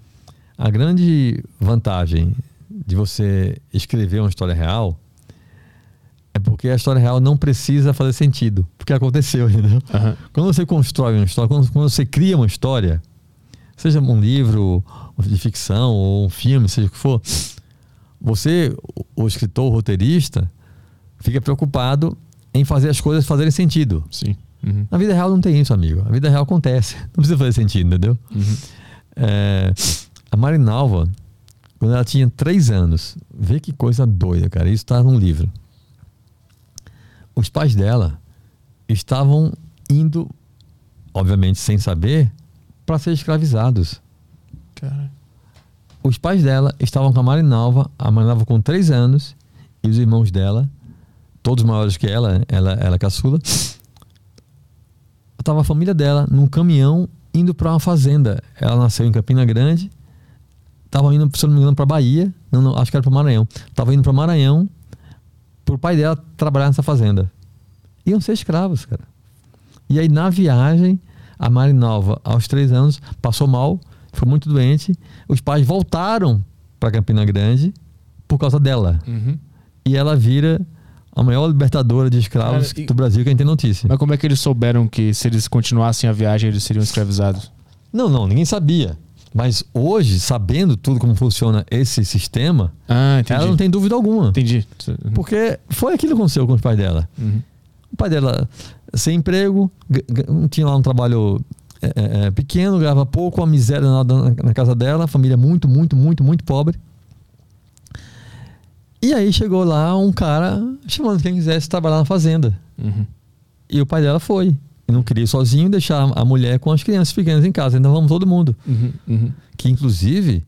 a grande vantagem de você escrever uma história real é porque a história real não precisa fazer sentido, porque aconteceu, entendeu? Aham. Quando você constrói uma história, quando, quando você cria uma história, seja um livro de ficção ou um filme, seja o que for, você, o, o escritor, o roteirista, fica preocupado em fazer as coisas fazerem sentido. Sim. Uhum. Na vida real não tem isso, amigo. A vida real acontece. Não precisa fazer sentido, entendeu? Uhum. É, a Marinalva, quando ela tinha três anos, vê que coisa doida, cara. Isso está num livro. Os pais dela estavam indo, obviamente sem saber, para ser escravizados. Cara. Os pais dela estavam com a Marinalva, a Marinalva com três anos, e os irmãos dela, todos maiores que ela, ela, ela é caçula. Estava a família dela num caminhão indo para uma fazenda. Ela nasceu em Campina Grande, estava indo, se não me engano, para Bahia, não, não, acho que era para Maranhão. Estava indo para Maranhão, para o pai dela trabalhar nessa fazenda. Iam ser escravos, cara. E aí, na viagem, a Marinalva, aos três anos, passou mal, ficou muito doente. Os pais voltaram para Campina Grande por causa dela. Uhum. E ela vira a maior libertadora de escravos Cara, e- do Brasil que a gente tem notícia. Mas como é que eles souberam que se eles continuassem a viagem, eles seriam escravizados? Não, não, ninguém sabia. Mas hoje, sabendo tudo como funciona esse sistema, Ah, ela não tem dúvida alguma. Entendi. Uhum. Porque foi aquilo que aconteceu com os pais dela. Uhum. O pai dela sem emprego, tinha lá um trabalho é, é, é, pequeno, ganhava pouco, a miséria na, na, na casa dela, família muito, muito, muito, muito pobre. E aí chegou lá um cara chamando quem quisesse trabalhar na fazenda. Uhum. E o pai dela foi. E não queria ir sozinho deixar a mulher com as crianças pequenas em casa. Então vamos todo mundo. Uhum. Uhum. Que inclusive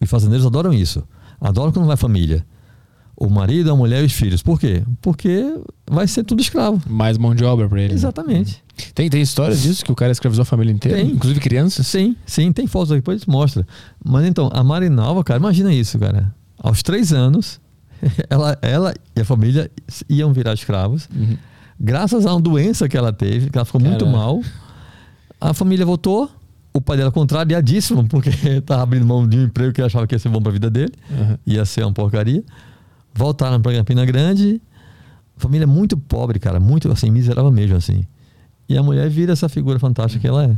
Os fazendeiros adoram isso. Adoram quando vai família. O marido, a mulher e os filhos. Por quê? Porque vai ser tudo escravo. Mais mão de obra pra ele. né? Exatamente. Tem, tem histórias disso que o cara escravizou a família inteira? Tem. Inclusive crianças? Sim, sim, tem fotos aqui, depois mostra. Mas então, a Marinalva, cara, imagina isso, cara. Aos três anos, ela, ela e a família iam virar escravos. Uhum. Graças a uma doença que ela teve, que ela ficou muito Caralho. mal, a família voltou. O pai dela contrariadíssimo, porque estava abrindo mão de um emprego que ele achava que ia ser bom para a vida dele, Uhum. ia ser uma porcaria. Voltaram para Campina Grande, família muito pobre, cara, muito assim, miserável mesmo, assim. E a mulher vira essa figura fantástica que ela é.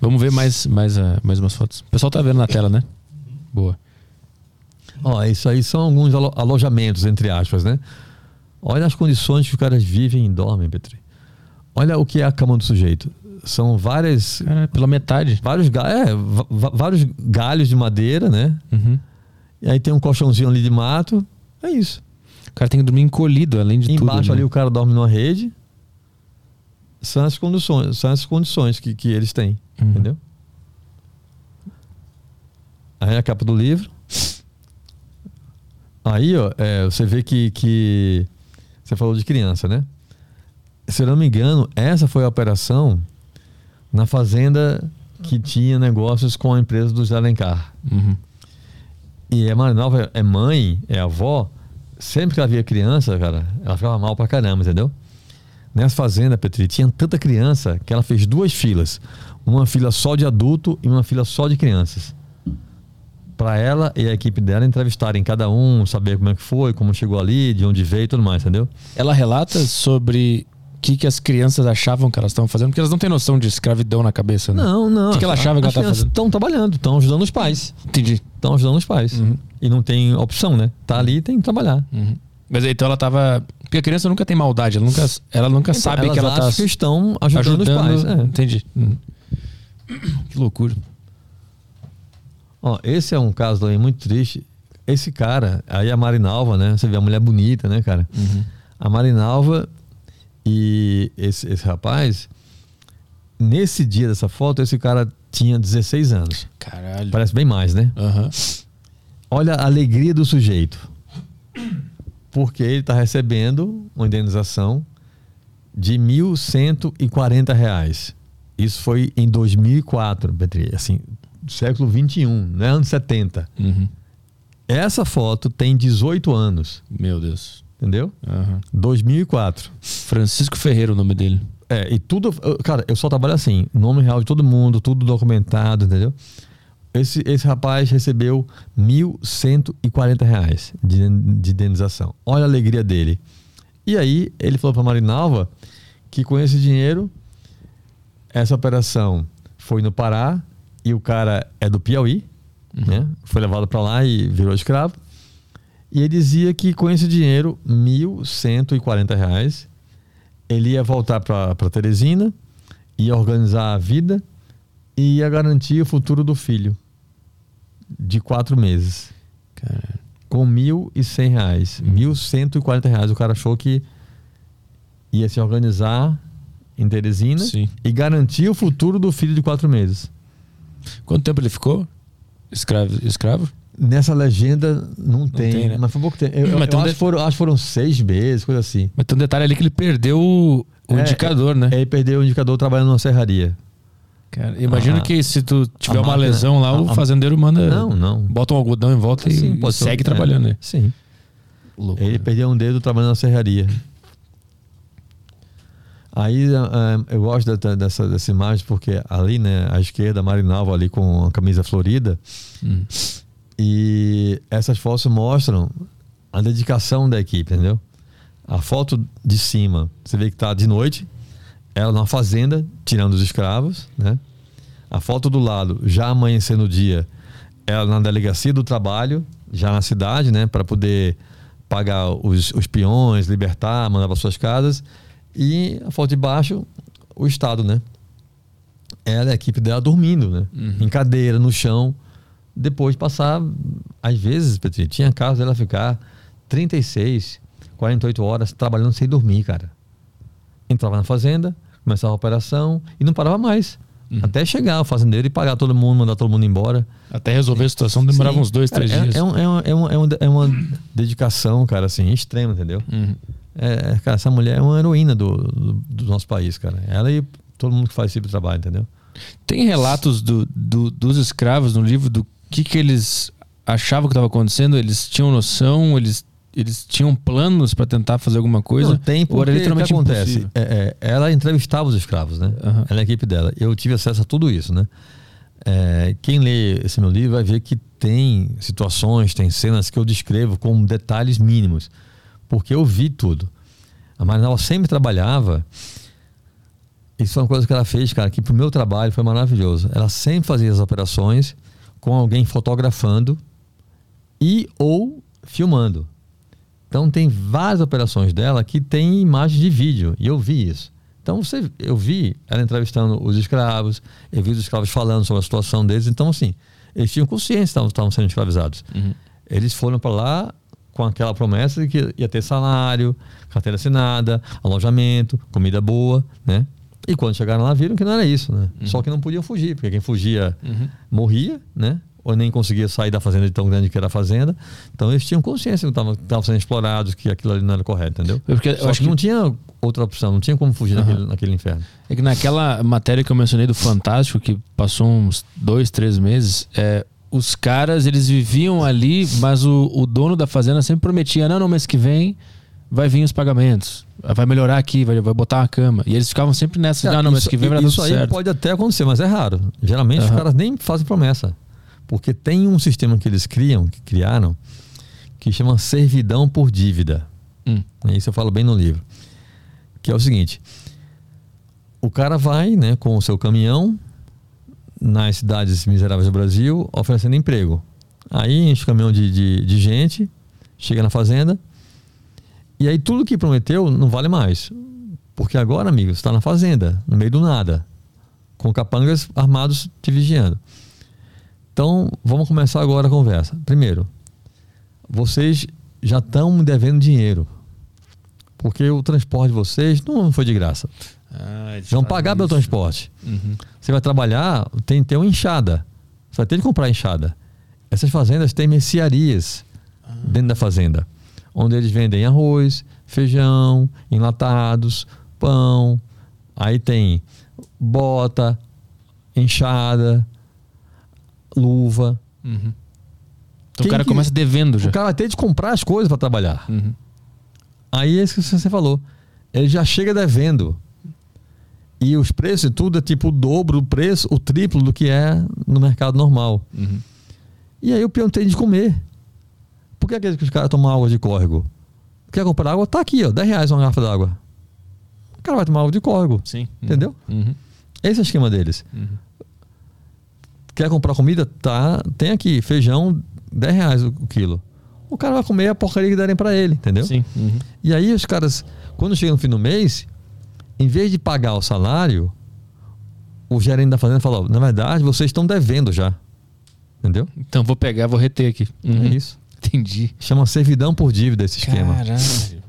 Vamos ver mais, mais, ah, mais umas fotos. O pessoal tá vendo na tela, né? Boa. Ó, isso aí são alguns alo- alojamentos, entre aspas, né? Olha as condições que os caras vivem e dormem, Petri. Olha o que é a cama do sujeito. São várias, É, pela metade. vários, é, vários galhos de madeira, né? Uhum. E aí tem um colchãozinho ali de mato. É isso. O cara tem que dormir encolhido, além de Embaixo tudo. ali né? o cara dorme numa rede. São as condições, são as condições que, que eles têm. Uhum. Entendeu? Aí a capa do livro. Aí, ó, é, você vê que, que. Você falou de criança, né? Se eu não me engano, essa foi a operação na fazenda que tinha negócios com a empresa do Zé Alencar. Uhum. E a Marinalva é mãe, é avó. Sempre que ela via criança, cara, ela ficava mal pra caramba, entendeu? Nessa fazenda, Petri, tinha tanta criança que ela fez duas filas. Uma fila só de adulto e uma fila só de crianças. Pra ela e a equipe dela entrevistarem cada um, saber como é que foi, como chegou ali, de onde veio e tudo mais, entendeu? Ela relata sobre o que, que as crianças achavam que elas estavam fazendo, porque elas não têm noção de escravidão na cabeça, né? Não, não. O que que ela achava que ela tava fazendo? Estão trabalhando, estão ajudando os pais. Entendi. Estão ajudando os pais. Uhum. E não tem opção, né? Tá ali tem que trabalhar. Uhum. Mas então ela tava. Porque a criança nunca tem maldade, ela nunca, ela nunca sabe Elas que ela tá que estão ajudando, os pais. é. Entendi. Uhum. Que loucura. Ó, esse é um caso também muito triste. Esse cara, aí a Marinalva, né? Você vê a mulher bonita, né, cara? A Marinalva e esse, esse rapaz, nesse dia dessa foto, esse cara tinha 16 anos. Caralho. Parece bem mais, né? Aham. Olha a alegria do sujeito. Porque ele está recebendo uma indenização de 1.140 reais. Isso foi em 2004, Petri. Assim, século 21, não é anos 70. Uhum. Essa foto tem 18 anos, Meu Deus. entendeu? Aham. 2004. Francisco Ferreira, o nome dele. É, e tudo. Cara, eu só trabalho assim: nome real de todo mundo, tudo documentado, entendeu? Esse, esse rapaz recebeu 1.140 reais de, de indenização. Olha a alegria dele. E aí, ele falou para Marinalva que com esse dinheiro, essa operação foi no Pará e o cara é do Piauí, né? Foi levado para lá e virou escravo. E ele dizia que com esse dinheiro, 1.140 reais, ele ia voltar para Teresina, ia organizar a vida e ia garantir o futuro do filho de quatro meses. Com 1.100 reais. Uhum. 1.140 reais. O cara achou que ia se organizar em Teresina Sim. e garantir o futuro do filho de quatro meses. Quanto tempo ele ficou? Escravo? escravo? Nessa legenda não, tem, tem, né? mas foi pouco tempo. Eu, eu um acho, de- foram, acho que foram seis meses, coisa assim. Mas tem um detalhe ali que ele perdeu o, o É, indicador, né? Aí perdeu o indicador trabalhando numa serraria. Cara, imagina A- que se tu tiver uma máquina- lesão lá, o a- a- fazendeiro manda. Não, não. Bota um algodão em volta e Sim, pode ser- segue é, trabalhando, né? Sim. Loucura. Ele perdeu um dedo trabalhando na serraria. Aí ah, eu gosto dessa, dessa imagem porque ali, né, à esquerda, a Marinalva ali com a camisa florida. Hum. E essas fotos mostram a dedicação da equipe, entendeu? A foto de cima, você vê que tá de noite, ela numa fazenda, tirando os escravos, né? A foto do lado, já amanhecendo o dia, ela na delegacia do trabalho, já na cidade, né? Para poder pagar os, os peões, libertar, mandar para suas casas. E a foto de baixo, o Estado, né? Ela a equipe dela dormindo, né? Uhum. Em cadeira, no chão. Depois de passar, às vezes, Petri, tinha casos dela ficar 36, 48 horas trabalhando sem dormir, cara. Entrava na fazenda, começava a operação e não parava mais. Até chegar o fazendeiro e pagar todo mundo, mandar todo mundo embora. Até resolver a situação demorava Sim. uns dois, Cara, três é, dias. É, um- é, uma, é, é uma- é uma dedicação, cara, assim, extrema, entendeu? Uhum. É, cara, essa mulher é uma heroína do, do, do nosso país, cara. Ela e todo mundo que faz esse tipo de trabalho, entendeu? Tem relatos do, do- dos escravos no livro do que, que eles achavam que estava acontecendo? Eles tinham noção? Eles, eles tinham planos para tentar fazer alguma coisa? Não, tem porque o que acontece? É, é, ela entrevistava os escravos, né? Aham. Ela é a equipe dela. Eu tive acesso a tudo isso, né? É, quem lê esse meu livro vai ver que tem situações, tem cenas que eu descrevo com detalhes mínimos, porque eu vi tudo. A Marinal sempre trabalhava. Isso foi uma coisa que ela fez, cara, que pro meu trabalho foi maravilhoso. Ela sempre fazia as operações com alguém fotografando e ou filmando. Então tem várias operações dela que tem imagens de vídeo e eu vi isso. Então você, eu vi ela entrevistando os escravos, eu vi os escravos falando sobre a situação deles. Então assim, eles tinham consciência que estavam- estavam sendo escravizados. Uhum. Eles foram para lá com aquela promessa de que ia ter salário, carteira assinada, alojamento, comida boa, né? E quando chegaram lá viram que não era isso, né? Só que não podiam fugir, porque quem fugia Uhum. morria, né? Ou nem conseguia sair da fazenda de tão grande que era a fazenda. Então eles tinham consciência que estavam sendo explorados, que aquilo ali não era correto, entendeu? Porque eu Só acho que, que- não tinha outra opção, não tinha como fugir naquele, naquele inferno. É que naquela matéria que eu mencionei do Fantástico, que passou uns dois, três meses, é, os caras, eles viviam ali, mas o, o dono da fazenda sempre prometia, não, no mês que vem vai vir os pagamentos, vai melhorar aqui, vai, vai botar uma cama. E eles ficavam sempre nessa, Cara, não, no mês que vem vai dar Isso aí certo. pode até acontecer, mas é raro. Geralmente os Aham. caras nem fazem promessa. Porque tem um sistema que eles criam, que criaram, que chama servidão por dívida. Hum. Isso eu falo bem no livro. Que é o seguinte: o cara vai né, com o seu caminhão nas cidades miseráveis do Brasil oferecendo emprego. Aí enche o caminhão de, de, de gente, chega na fazenda, e aí tudo que prometeu não vale mais. Porque agora, amigo, você está na fazenda, no meio do nada, com capangas armados te vigiando. Então, vamos começar agora a conversa. Primeiro, vocês já estão me devendo dinheiro. Porque o transporte de vocês não foi de graça. Ah, vão pagar pelo isso. transporte. Uhum. Você vai trabalhar, tem que ter uma enxada. Você vai ter que comprar enxada. Essas fazendas têm mercearias dentro da fazenda, onde eles vendem arroz, feijão, enlatados, pão. Aí tem bota, enxada, luva. Uhum. Então o cara que- começa devendo já. O cara vai ter de comprar as coisas para trabalhar. Uhum. Aí é isso que você falou. Ele já chega devendo. E os preços e tudo é tipo o dobro do preço, o triplo do que é no mercado normal. Uhum. E aí o peão tem de comer. Por que, aqueles que os caras tomam água de córrego? Quer comprar água? Tá aqui, ó. 10 reais uma garrafa d'água. O cara vai tomar água de córrego. Sim. Uhum. Entendeu? Uhum. Esse é o esquema deles. Uhum. Quer comprar comida? Tá. Tem aqui, feijão, 10 reais o, quilo. O cara vai comer a porcaria que derem pra ele, entendeu? Sim. Uhum. E aí os caras, quando chega no fim do mês, em vez de pagar o salário, o gerente da fazenda fala, ó, na verdade, vocês estão devendo já. Entendeu? Então vou pegar, vou reter aqui. Uhum. É isso. Entendi. Chama servidão por dívida esse esquema. Caralho.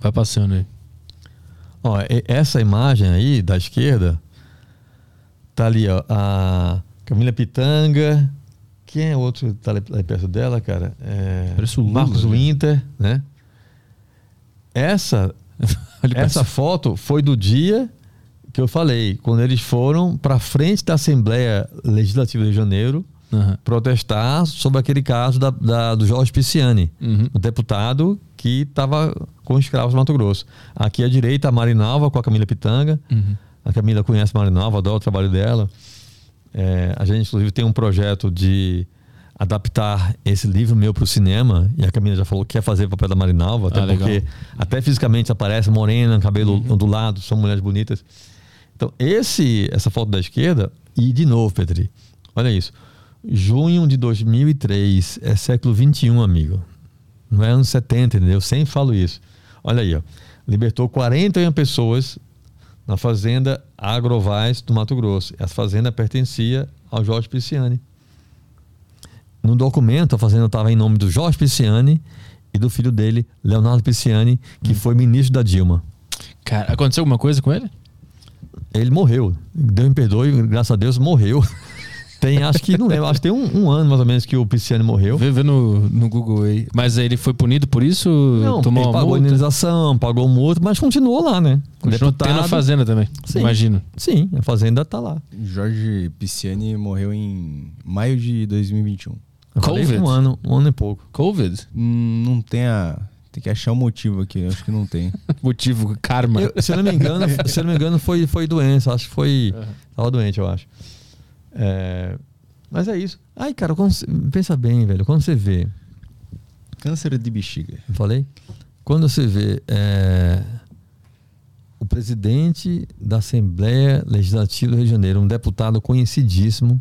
Vai passando aí. Ó, essa imagem aí da esquerda tá ali, ó, a Camila Pitanga. Quem é outro que tá ali, ali perto dela, cara? É, Parece o Lula, Marcos né? Winter, né? Essa Essa... foto foi do dia que eu falei, quando eles foram para frente da Assembleia Legislativa de Janeiro Uhum. protestar sobre aquele caso da, da- do Jorge Pisciani, Uhum. o deputado que estava com escravos no Mato Grosso. Aqui à direita, a Marinalva com a Camila Pitanga. Uhum. A Camila conhece a Marinalva, adora o trabalho dela. É, a gente, inclusive, tem um projeto de adaptar esse livro meu para o cinema. E a Camila já falou que quer fazer o papel da Marinalva, até Ah, legal. porque até fisicamente aparece morena, cabelo ondulado, são mulheres bonitas. Então, esse, essa foto da esquerda, e de novo, Petri, olha isso. Junho de 2003, é século 21, amigo. Não é anos 70, entendeu? Eu sempre falo isso. Olha aí, ó. Libertou 41 pessoas na fazenda Agrovaz do Mato Grosso. Essa fazenda pertencia ao Jorge Pisciani. No documento, a fazenda estava em nome do Jorge Pisciani e do filho dele, Leonardo Pisciani, que foi ministro da Dilma. Cara, aconteceu alguma coisa com ele? Ele morreu. Deus me perdoe, graças a Deus, morreu. Tem, acho que, não lembro, acho que tem um, um ano mais ou menos que o Pisciani morreu. Vê, vê no, no Google aí. Mas ele foi punido por isso? Não, Tomou ele pagou a multa? indenização, pagou multa, mas continuou lá, né? Continuou tendo a fazenda também, Sim. imagino. Sim, a fazenda tá lá. Jorge Pisciani morreu em maio de 2021. Eu Covid. Um ano, um ano e pouco. Covid? Hum, Não tem a. Tem que achar o motivo aqui. eu Acho que não tem. Motivo, karma. Eu- se eu não me engano, se eu não me engano, foi, foi doença. Acho que foi. Tava doente, eu acho. É, mas é isso. Ai, cara, pensa bem, velho. Quando você vê. Câncer de bexiga. Falei? Quando você vê é, o presidente da Assembleia Legislativa do Rio de Janeiro, um deputado conhecidíssimo,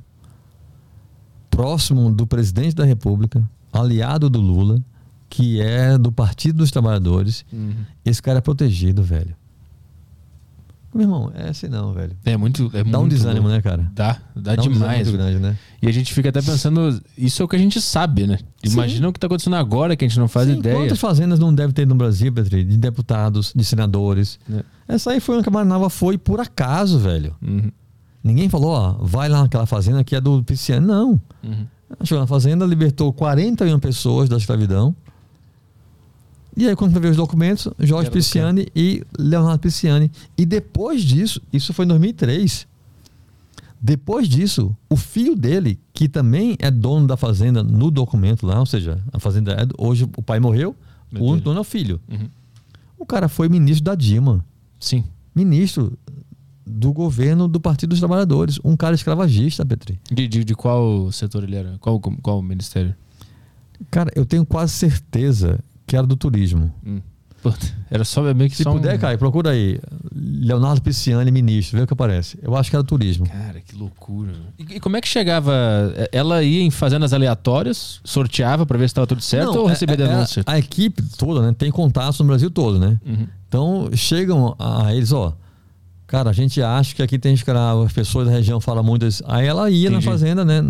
próximo do presidente da República, aliado do Lula, que é do Partido dos Trabalhadores, Uhum. esse cara é protegido, velho. Meu irmão, é assim não, velho. É muito. É Dá um muito desânimo, louco. né, cara? Dá, dá, Dá um desânimo demais. muito grande, né? E a gente fica até pensando, isso é o que a gente sabe, né? Imagina o que tá acontecendo agora que a gente não faz Sim, ideia. Quantas fazendas não deve ter no Brasil, Petri? De deputados, de senadores. É. Essa aí foi uma que a Maranava foi por acaso, velho. Uhum, Ninguém falou, ó, vai lá naquela fazenda que é do Pisciano. Não. uhum. Chegou na fazenda, libertou 41 pessoas da escravidão. E aí, quando ver os documentos, Jorge Era do Pisciani e Leonardo Pisciani. E depois disso, isso foi em 2003. Depois disso, o filho dele, que também é dono da fazenda no documento lá, ou seja, a fazenda é, hoje o pai morreu, É o único dono é o filho. Uhum. O cara foi ministro da Dilma, Sim. ministro do governo do Partido dos Trabalhadores, um cara escravagista, Petri. De, de, de qual setor ele era? Qual, qual ministério? Cara, eu tenho quase certeza que era do turismo. Hum. Puta, era só meio que Se só puder, um... Caio, procura aí. Leonardo Pisciani, ministro, vê o que aparece. Eu acho que era turismo. Cara, que loucura. E, e como é que chegava? Ela ia em fazendas aleatórias, sorteava pra ver se estava tudo certo Não, ou é- recebia é- denúncia? A, equipe toda, né? Tem contatos no Brasil todo, né? Uhum. Então chegam a eles, ó. Cara, a gente acha que aqui tem escravo, as pessoas da região falam muito isso. Aí ela ia na Entendi. fazenda, né?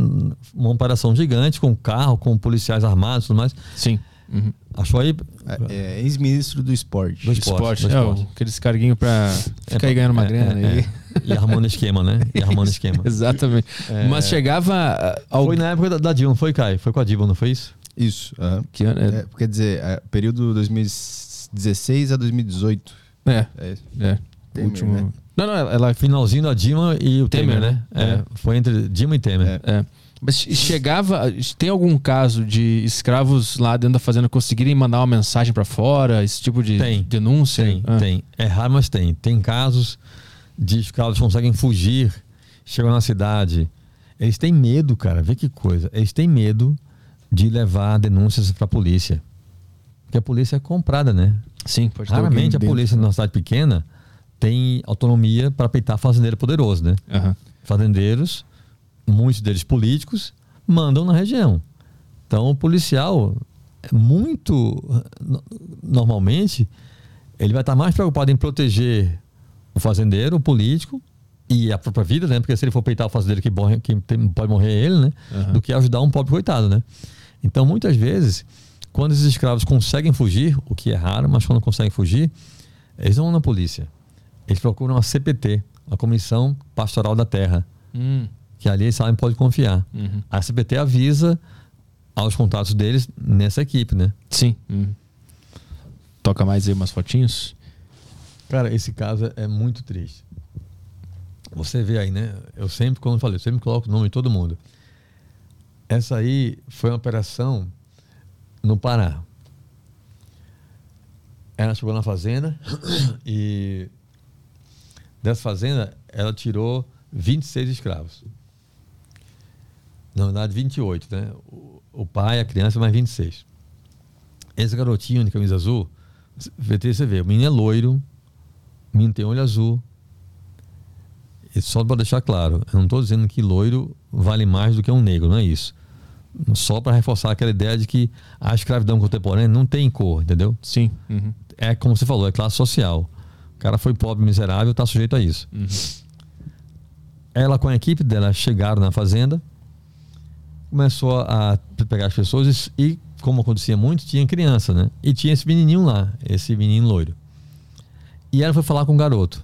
Uma operação gigante, com carro, com policiais armados e tudo mais. Sim. Uhum. Achou aí? É, é ex-ministro do esporte. Do esporte. Esporte. do É, esporte. aqueles carguinhos pra ficar aí ganhando uma É, grana. é, aí. é. E armando esquema, né? E armando esquema. Exatamente. É. Mas chegava ah, ao... Foi na época da, da Dilma, foi, Caio? Foi com a Dilma, não foi isso? Isso. Que ano? É, quer dizer, é, período 2016 a 2018. É, É, é. Temer, último... né? Não, não, ela... Finalzinho da Dilma e o Temer, Temer, né? né? É, Foi entre Dilma e Temer. É. É. Mas che- chegava. Tem algum caso de escravos lá dentro da fazenda conseguirem mandar uma mensagem pra fora? Esse tipo de Tem. denúncia? Tem, Ah. tem. É raro, mas tem. Tem casos de escravos que conseguem fugir, chegam na cidade. Eles têm medo, cara. Vê que coisa. Eles têm medo de levar denúncias pra polícia. Porque a polícia é comprada, né? Sim, pode Raramente a alguém dentro. polícia numa cidade pequena tem autonomia para peitar fazendeiro poderoso, né? Aham. fazendeiros, muitos deles políticos, mandam na região. Então, o policial, é muito no- normalmente, ele vai estar mais preocupado em proteger o fazendeiro, o político e a própria vida, né? Porque se ele for peitar o fazendeiro que, morre, que tem- pode morrer ele, né? Aham. Do que ajudar um pobre coitado, né? Então, muitas vezes, quando esses escravos conseguem fugir, o que é raro, mas quando conseguem fugir, eles não vão na polícia. Eles procuram a CPT, a Comissão Pastoral da Terra, Hum, que ali eles sabem pode confiar. uhum. A CPT avisa aos contatos deles nessa equipe, né? Sim. uhum. Toca mais aí umas fotinhos. Cara, esse caso é muito triste. Você vê aí, né? Eu sempre, como eu falei, eu sempre coloco o nome de todo mundo. Essa aí foi uma operação no Pará. Ela chegou na fazenda e dessa fazenda ela tirou 26 escravos. Na verdade, 28, né? O, o pai, a criança, mais 26. Esse garotinho de camisa azul, VT você vê, o menino é loiro, o menino tem olho azul. E só para deixar claro, eu não estou dizendo que loiro vale mais do que um negro, não é isso. Só para reforçar aquela ideia de que a escravidão contemporânea não tem cor, entendeu? Sim. Uhum. É como você falou, é classe social. O cara foi pobre, miserável, está sujeito a isso. Uhum. Ela com a equipe dela chegaram na fazenda, começou a pegar as pessoas e, e, como acontecia muito, tinha criança, né? E tinha esse menininho lá, esse menino loiro. E ela foi falar com o garoto.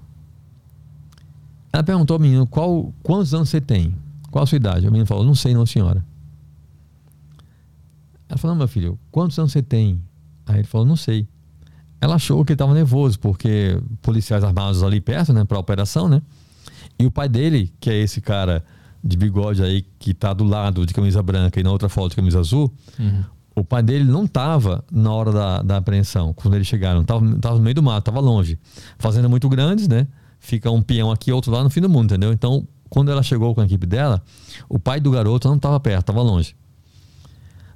Ela perguntou ao menino qual, quantos anos você tem? Qual a sua idade? O menino falou, não sei não, senhora. Ela falou, não, meu filho, quantos anos você tem? Aí ele falou, não sei. Ela achou que ele estava nervoso, porque policiais armados ali perto, né, para operação, né? E o pai dele, que é esse cara de bigode aí, que tá do lado de camisa branca e na outra foto de camisa azul, Uhum. o pai dele não estava na hora da, da apreensão, quando eles chegaram. Tava, tava no meio do mato, tava longe. Fazenda muito grandes, né? Fica um peão aqui, outro lá no fim do mundo, entendeu? Então, quando ela chegou com a equipe dela, o pai do garoto não estava perto, estava longe.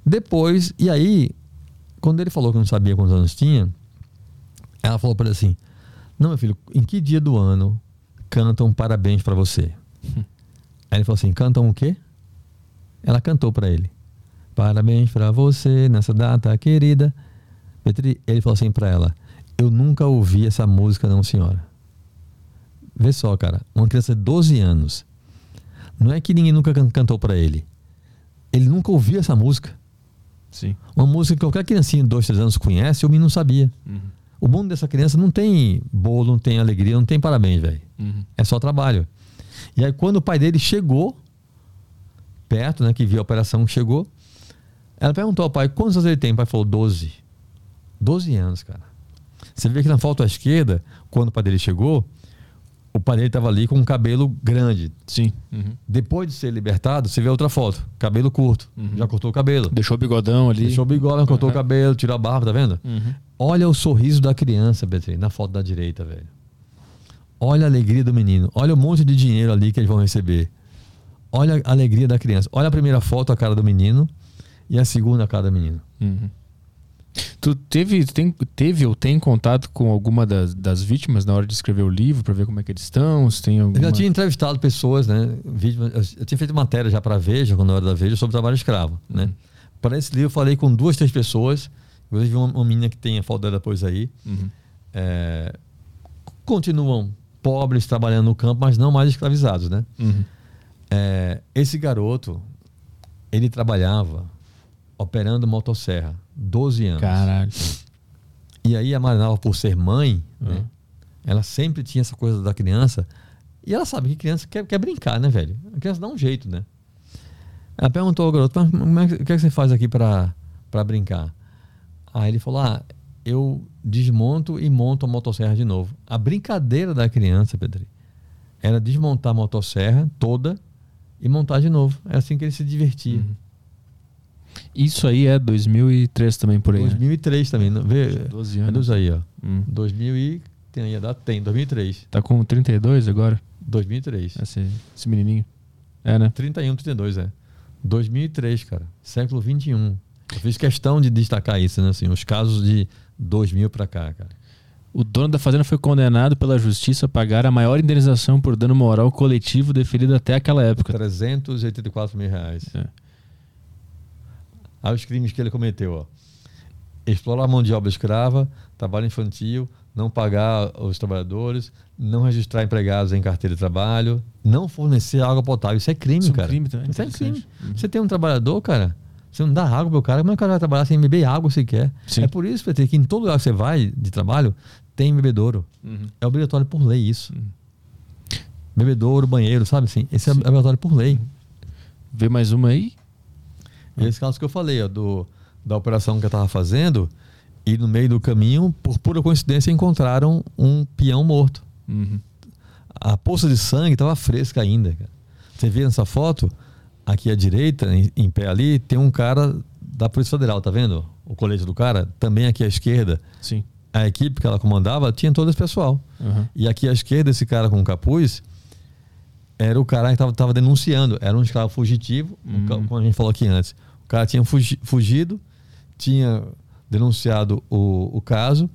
Depois, e aí, quando ele falou que não sabia quantos anos tinha, ela falou para ele assim: Não, meu filho, em que dia do ano cantam parabéns para você? Aí ele falou assim: Cantam o quê? Ela cantou para ele: Parabéns para você nessa data querida. Petri, ele falou assim para ela: Eu nunca ouvi essa música, não, senhora. Vê só, cara, uma criança de 12 anos. Não é que ninguém nunca can- cantou para ele. Ele nunca ouviu essa música. Sim. Uma música que qualquer criancinha de 2, 3 anos conhece, o menino não sabia. Uhum. O mundo dessa criança não tem bolo, não tem alegria, não tem parabéns, velho. Uhum. É só trabalho. E aí, quando o pai dele chegou, perto, né, que viu a operação, chegou, ela perguntou ao pai quantos anos ele tem. O pai falou 12. 12 anos, cara. Você vê que na foto à esquerda, quando o pai dele chegou, o pai dele estava ali com um cabelo grande. Sim. Uhum. Depois de ser libertado, você vê outra foto, cabelo curto. Uhum. Já cortou o cabelo. Deixou o bigodão ali. Deixou o bigode, cortou Uhum. o cabelo, tirou a barba, tá vendo? Uhum. Olha o sorriso da criança, Beatriz, na foto da direita, velho. Olha a alegria do menino. Olha o monte de dinheiro ali que eles vão receber. Olha a alegria da criança. Olha a primeira foto, a cara do menino. E a segunda, a cara do menino. Uhum. Tu teve, tem, teve ou tem contato com alguma das, das vítimas na hora de escrever o livro para ver como é que eles estão? Se tem Eu alguma... já tinha entrevistado pessoas, né? vítimas- Eu eu tinha feito matéria já para a Veja, quando eu era da Veja, sobre trabalho escravo, né? Para esse livro, eu falei com duas, três pessoas. Inclusive, uma, uma menina que tem a foto dela depois aí. Uhum. é, continuam pobres, trabalhando no campo, mas não mais escravizados, né? Uhum. É, esse garoto, ele trabalhava operando motosserra, 12 anos. Caralho. E aí a Marinalva, por ser mãe, né, Uhum. ela sempre tinha essa coisa da criança. E ela sabe que criança quer, quer brincar, né, velho? A criança dá um jeito, né? Ela perguntou ao garoto, mas como é que, o que, é que você faz aqui para brincar? Aí ele falou, ah, eu desmonto e monto a motosserra de novo. A brincadeira da criança, Pedro, era desmontar a motosserra toda e montar de novo. Era assim que ele se divertia. Uhum. Isso aí é 2003 também por aí. né? 2003 também, não, vê? 12 É anos. aí, ó. Hum. 2000 e tem aí a data? Tem, 2003. Tá com 32 agora? 2003. Esse, esse menininho. É, né? 31, 32, é. 2003, cara. Século 21. Eu fiz questão de destacar isso, né? Assim, os casos de 2000 pra cá, cara. O dono da fazenda foi condenado pela justiça a pagar a maior indenização por dano moral coletivo deferido até aquela época. 384 mil reais. É. Aí os crimes que ele cometeu, ó. Explorar a mão de obra escrava, trabalho infantil, não pagar os trabalhadores, não registrar empregados em carteira de trabalho, não fornecer água potável. Isso é crime, Isso é um cara. crime também, Isso é crime. Uhum. Você tem um trabalhador, cara, você não dá água pro cara, como é que o cara vai trabalhar sem beber água sequer? Sim. É por isso, Petri, que em todo lugar que você vai de trabalho, tem bebedouro. Uhum. É obrigatório por lei isso. Uhum. Bebedouro, banheiro, sabe assim? Esse é Sim. obrigatório por lei. Vê mais uma aí? Esse caso que eu falei, ó, do, da operação que eu estava fazendo, e no meio do caminho, por pura coincidência, encontraram um peão morto. Uhum. A poça de sangue estava fresca ainda. Cara. Você vê nessa foto, aqui à direita, em, em pé ali, tem um cara da Polícia Federal, tá vendo? O colete do cara. Também aqui à esquerda, Sim. a equipe que ela comandava tinha todo esse pessoal. Uhum. E aqui à esquerda, esse cara com capuz era o cara que estava denunciando. Era um escravo fugitivo, o Hum. ca- como a gente falou aqui antes. O cara tinha fugi- fugido, tinha denunciado o, o caso,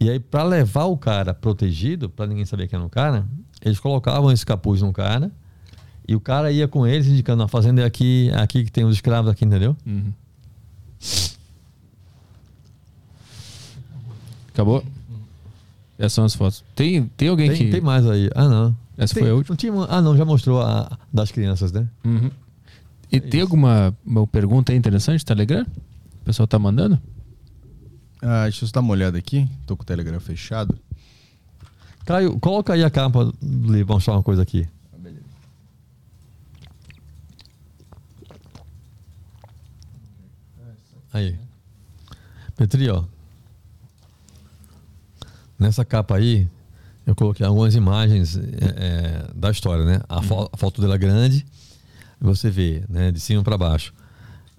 e aí, para levar o cara protegido, para ninguém saber quem era o cara, eles colocavam esse capuz no cara, e o cara ia com eles, indicando: a fazenda é aqui, aqui que tem os escravos, aqui, entendeu? Uhum. Acabou? Essas são as fotos. Tem, tem alguém Tem, que. tem mais aí. Ah, não. Essa Tem- foi a última? não tinha ah, não, já mostrou a das crianças, né? Uhum. E tem alguma uma pergunta aí interessante, Telegram? O pessoal tá mandando? Ah, deixa eu dar uma olhada aqui. Tô com o Telegram fechado. Caio, coloca aí a capa do livro, vamos mostrar uma coisa aqui. Aí. Petri, ó. Nessa capa aí, eu coloquei algumas imagens é, é, da história, né? A, fo a, foto dela é grande, você vê, né? De cima para baixo.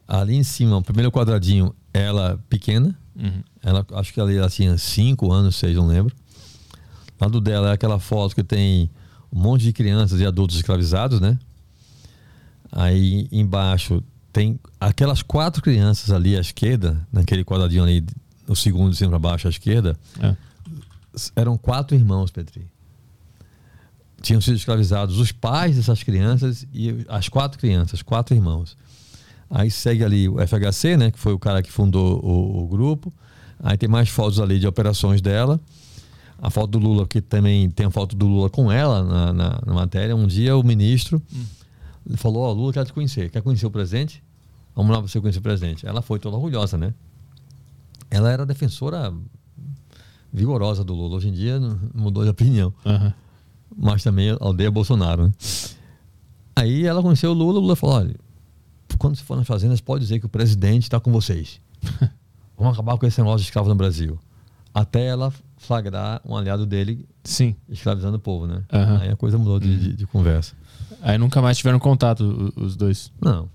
Ali em cima, o primeiro quadradinho, ela pequena. Uhum. Ela, acho que ali ela tinha 5 anos, 6, não lembro. Do lado dela é aquela foto que tem um monte de crianças e adultos escravizados, né? Aí embaixo tem aquelas quatro crianças ali à esquerda, naquele quadradinho ali, o segundo de cima para baixo à esquerda, é. eram quatro irmãos, Petri. Tinham sido escravizados os pais dessas crianças e as quatro crianças, quatro irmãos. Aí segue ali o FHC, né, que foi o cara que fundou o, o grupo. Aí tem mais fotos ali de operações dela. A foto do Lula, que também tem a foto do Lula com ela na, na, na matéria. Um dia o ministro. Hum falou: Ó, oh, Lula quer te conhecer. Quer conhecer o presidente? Vamos lá pra você conhecer o presidente. Ela foi toda orgulhosa, né? Ela era defensora vigorosa do Lula. Hoje em dia mudou de opinião. Uhum. Mas também aldeia Bolsonaro, né? Aí ela conheceu o Lula. O Lula falou: olha, quando você for nas fazendas, pode dizer que o presidente está com vocês. Vamos acabar com esse negócio de escravo no Brasil. Até ela flagrar um aliado dele Sim. escravizando o povo, né? Uhum. Aí a coisa mudou de, de, de conversa. Aí nunca mais tiveram contato os dois. Não.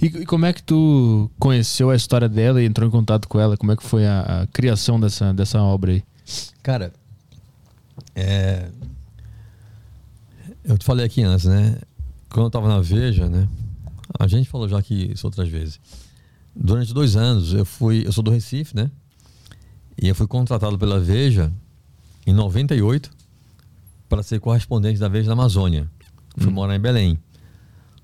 E, e, como é que tu conheceu a história dela e entrou em contato com ela? Como é que foi a, a criação dessa, dessa obra aí? Cara, é... eu te falei aqui antes, né? Quando eu tava na Veja, né? A gente falou já aqui isso outras vezes. Durante dois anos eu fui, eu sou do Recife, né? E eu fui contratado pela Veja em 98 para ser correspondente da Veja na Amazônia. Fui hum. morar em Belém,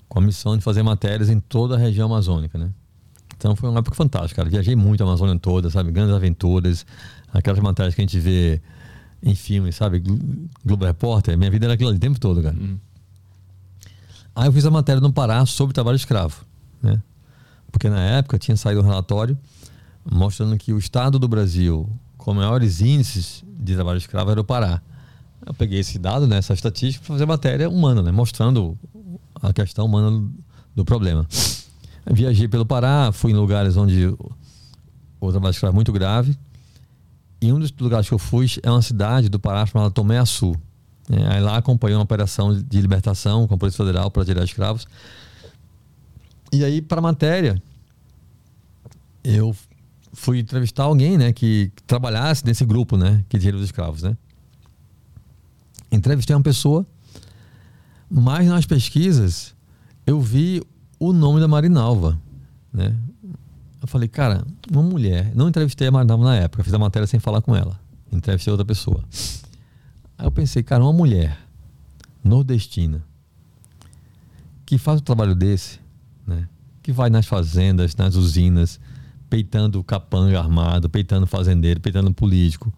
com a missão de fazer matérias em toda a região amazônica, né? Então foi uma época fantástica, cara. Viajei muito a Amazônia toda, sabe? Grandes aventuras, aquelas matérias que a gente vê em filmes, sabe? Globo Repórter. Minha vida era aquilo ali o tempo todo, cara. Hum. Aí eu fiz a matéria no Pará sobre trabalho escravo, né? Porque na época tinha saído um relatório mostrando que o estado do Brasil com maiores índices de trabalho escravo era o Pará. Eu peguei esse dado, né, essa estatística, para fazer matéria humana, né, mostrando a questão humana do problema. Eu viajei pelo Pará, fui em lugares onde o trabalho escravo é muito grave. E um dos lugares que eu fui é uma cidade do Pará chamada Tomé Açu. É, aí lá acompanhei uma operação de libertação com a Polícia Federal para tirar escravos. E aí, para a matéria, eu fui entrevistar alguém né, que, que trabalhasse nesse grupo né, que tira os escravos. Né? Entrevistei uma pessoa, mas nas pesquisas eu vi o nome da Marinalva, né? Eu falei, cara, uma mulher. Não entrevistei a Marinalva na época, fiz a matéria sem falar com ela. Entrevistei outra pessoa. Aí eu pensei, cara, uma mulher nordestina que faz o trabalho desse, né? Que vai nas fazendas, nas usinas, peitando capanga armado, peitando fazendeiro, peitando político.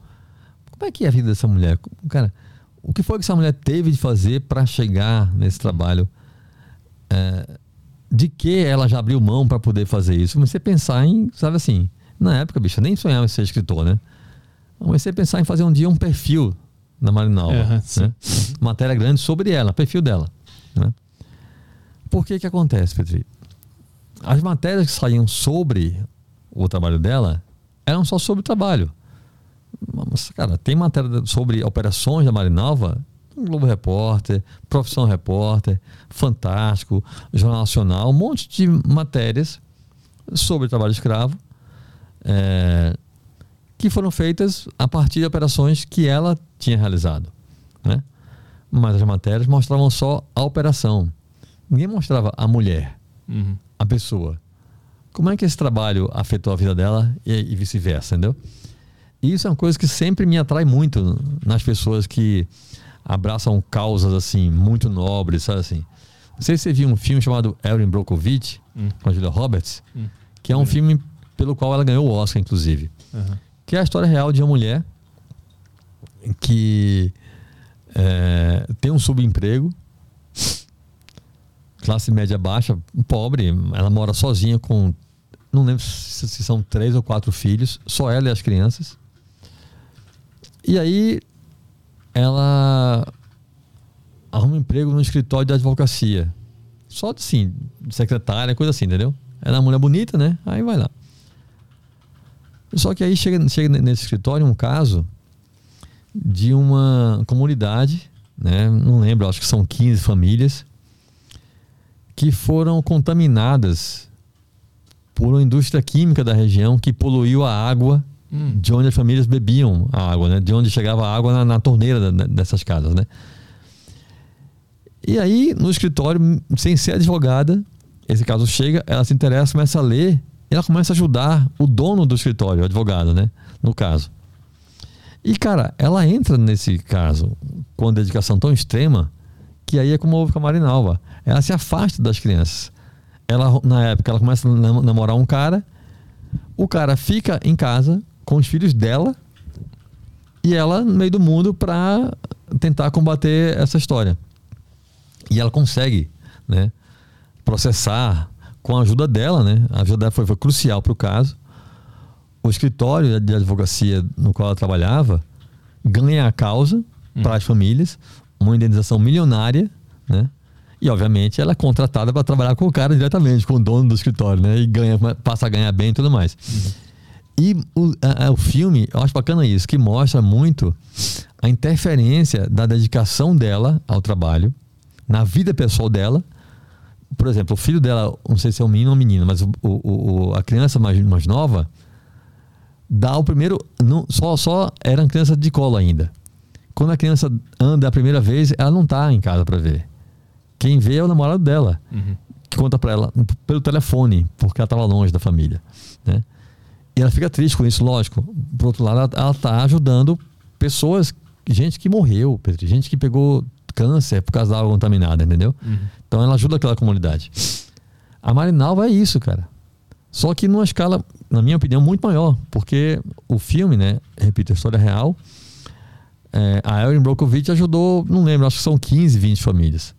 Como é que é a vida dessa mulher? Cara, o que foi que essa mulher teve de fazer para chegar nesse trabalho? É, de que ela já abriu mão para poder fazer isso? Comecei a pensar em, sabe assim, na época, bicho, eu nem sonhava em ser escritor, né? Comecei a pensar em fazer um dia um perfil na Marinalva, uhum, né? Matéria grande sobre ela, perfil dela, né? Por que que acontece, Petri? As matérias que saíam sobre o trabalho dela eram só sobre o trabalho. Mas, cara, tem matéria sobre operações da Marinalva Globo Repórter, Profissão Repórter, Fantástico, Jornal Nacional, um monte de matérias sobre trabalho escravo é, que foram feitas a partir de operações que ela tinha realizado. Né? Mas as matérias mostravam só a operação. Ninguém mostrava a mulher, uhum. a pessoa. Como é que esse trabalho afetou a vida dela e, e vice-versa, entendeu? E isso é uma coisa que sempre me atrai muito nas pessoas que abraçam causas assim, muito nobres, sabe assim. Não sei se você viu um filme chamado Erin Brockovich, hum. com a Julia Roberts, hum. que é um hum. filme pelo qual ela ganhou o Oscar, inclusive. Uhum. Que é a história real de uma mulher que é, tem um subemprego, classe média baixa, pobre, ela mora sozinha com, não lembro se, se são três ou quatro filhos, só ela e as crianças. E aí ela arruma um emprego no escritório de advocacia. Só assim, secretária, coisa assim, entendeu? Ela é uma mulher bonita, né? Aí vai lá. Só que aí chega, chega nesse escritório um caso de uma comunidade, né? Não lembro, acho que são 15 famílias que foram contaminadas por uma indústria química da região que poluiu a água hum. de onde as famílias bebiam a água, né? De onde chegava a água na, na torneira da, dessas casas, né? E aí, no escritório, sem ser advogada, esse caso chega, ela se interessa, começa a ler, e ela começa a ajudar o dono do escritório, o advogado, né? No caso. E, cara, ela entra nesse caso com uma dedicação tão extrema que aí é como houve com a Marinalva. Ela se afasta das crianças. Ela, na época, ela começa a namorar um cara, o cara fica em casa com os filhos dela e ela no meio do mundo para tentar combater essa história. E ela consegue, né, processar com a ajuda dela, né? A ajuda dela foi, foi crucial para o caso. O escritório de advocacia no qual ela trabalhava ganha a causa hum. para as famílias, uma indenização milionária, né? E obviamente ela é contratada para trabalhar com o cara diretamente, com o dono do escritório, né? E ganha, passa a ganhar bem e tudo mais. Uhum. E o, a, o filme, eu acho bacana isso, que mostra muito a interferência da dedicação dela ao trabalho, na vida pessoal dela. Por exemplo, o filho dela, não sei se é um menino ou menina, mas o, o, a criança mais, mais nova dá o primeiro. Não, só, só era criança de colo ainda. Quando a criança anda a primeira vez, ela não está em casa para ver. Quem vê é o namorado dela, uhum. que conta para ela pelo telefone, porque ela estava longe da família. Né? E ela fica triste com isso, lógico. Por outro lado, ela está ajudando pessoas, gente que morreu, gente que pegou câncer por causa da água contaminada, entendeu? Uhum. Então ela ajuda aquela comunidade. A Marinalva é isso, cara. Só que numa escala, na minha opinião, muito maior, porque o filme, né, repito, a história real, é, a Erin Brokovich ajudou, não lembro, acho que são 15, 20 famílias.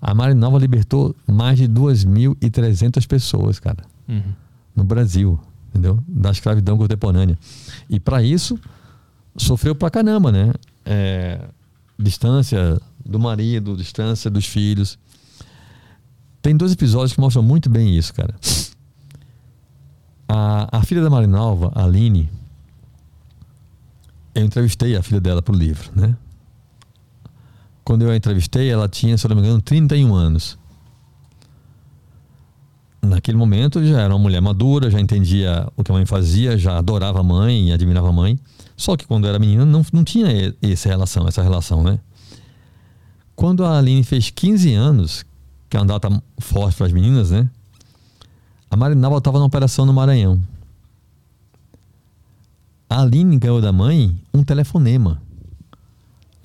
A Marinalva libertou mais de 2.300 pessoas, cara, uhum. no Brasil, entendeu? Da escravidão contemporânea. E para isso, sofreu pra caramba, né? É, distância do marido, distância dos filhos. Tem dois episódios que mostram muito bem isso, cara. A, a filha da Marinalva, a Aline, eu entrevistei a filha dela pro livro, né? Quando eu a entrevistei, ela tinha, se eu não me engano, 31 anos. Naquele momento já era uma mulher madura, já entendia o que a mãe fazia, já adorava a mãe e admirava a mãe. Só que quando era menina não, não tinha essa relação, essa relação, né? Quando a Aline fez 15 anos, que é uma data forte para as meninas, né? A Marinalva estava na operação no Maranhão. A Aline ganhou da mãe um telefonema.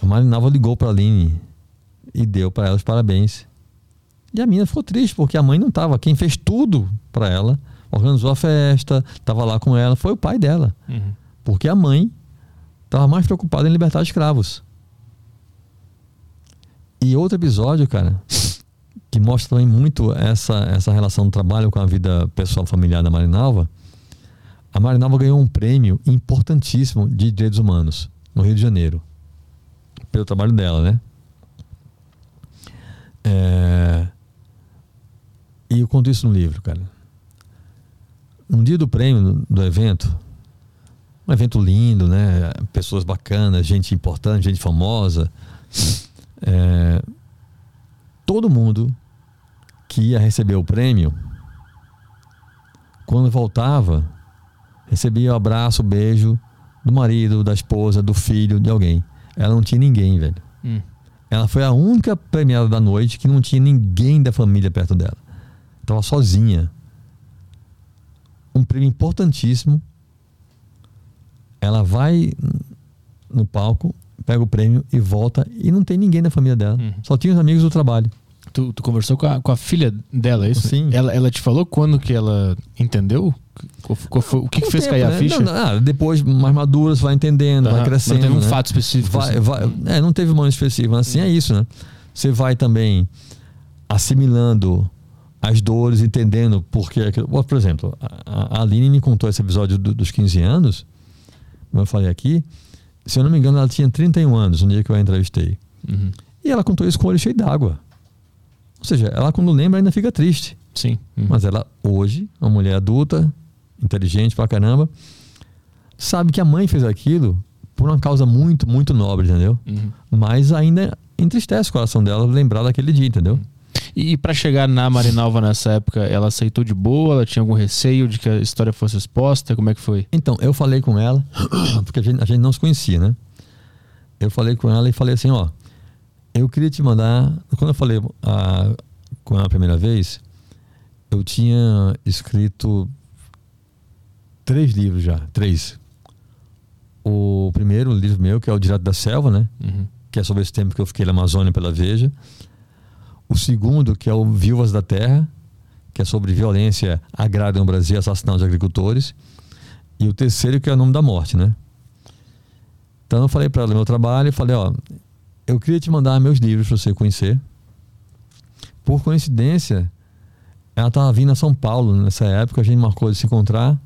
A Marinalva ligou para a Aline e deu para ela os parabéns. E a menina ficou triste porque a mãe não estava. Quem fez tudo para ela, organizou a festa, estava lá com ela, foi o pai dela. Uhum. Porque a mãe estava mais preocupada em libertar escravos. E outro episódio, cara, que mostra também muito essa, essa relação do trabalho com a vida pessoal familiar da Marinalva. A Marinalva ganhou um prêmio importantíssimo de direitos humanos no Rio de Janeiro, pelo trabalho dela, né? É... E eu conto isso no livro, cara. No dia do prêmio, do evento, um evento lindo, né? Pessoas bacanas, gente importante, gente famosa. É, todo mundo que ia receber o prêmio, quando voltava, recebia o abraço, o beijo do marido, da esposa, do filho, de alguém. Ela não tinha ninguém, velho. Hum. Ela foi a única premiada da noite que não tinha ninguém da família perto dela. Estava sozinha. Um prêmio importantíssimo. Ela vai no palco, pega o prêmio e volta e não tem ninguém da família dela. Uhum. Só tinha os amigos do trabalho. Tu, tu, conversou com a, com a filha dela, é isso? Sim. Ela, ela te falou quando que ela entendeu? O que, que fez tempo, cair a né? ficha? Não, não, ah, depois, mais madura, você vai entendendo, uhum. vai crescendo. Não teve um né? fato específico. Vai, assim. vai, é, não teve um ano específico, mas assim uhum. é isso, né? Você vai também assimilando as dores, entendendo porque. Por exemplo, a, a Aline me contou esse episódio do, dos 15 anos, como eu falei aqui, Se eu não me engano, ela tinha 31 anos no dia que eu a entrevistei. Uhum. E ela contou isso com o olho cheio d'água. Ou seja, ela quando lembra ainda fica triste. Sim. Uhum. Mas ela, hoje, uma mulher adulta, inteligente pra caramba, sabe que a mãe fez aquilo por uma causa muito, muito nobre, entendeu? Uhum. Mas ainda entristece o coração dela lembrar daquele dia, entendeu? E, e para chegar na Marinalva nessa época, ela aceitou de boa? Ela tinha algum receio de que a história fosse exposta? Como é que foi? Então, eu falei com ela, porque a gente, a gente não se conhecia, né? Eu falei com ela e falei assim, ó, eu queria te mandar. Quando eu falei a, com ela a primeira vez, eu tinha escrito três livros já, três. O primeiro livro meu, que é o Direto da Selva, né? Uhum. Que é sobre esse tempo que eu fiquei na Amazônia pela Veja. O segundo, que é o Viúvas da Terra, que é sobre violência agrária no Brasil, assassinato de agricultores. E o terceiro, que é o Nome da Morte, né? Então eu falei para ela meu trabalho, falei, ó, eu queria te mandar meus livros para você conhecer. Por coincidência, ela estava vindo a São Paulo nessa época, a gente marcou de se encontrar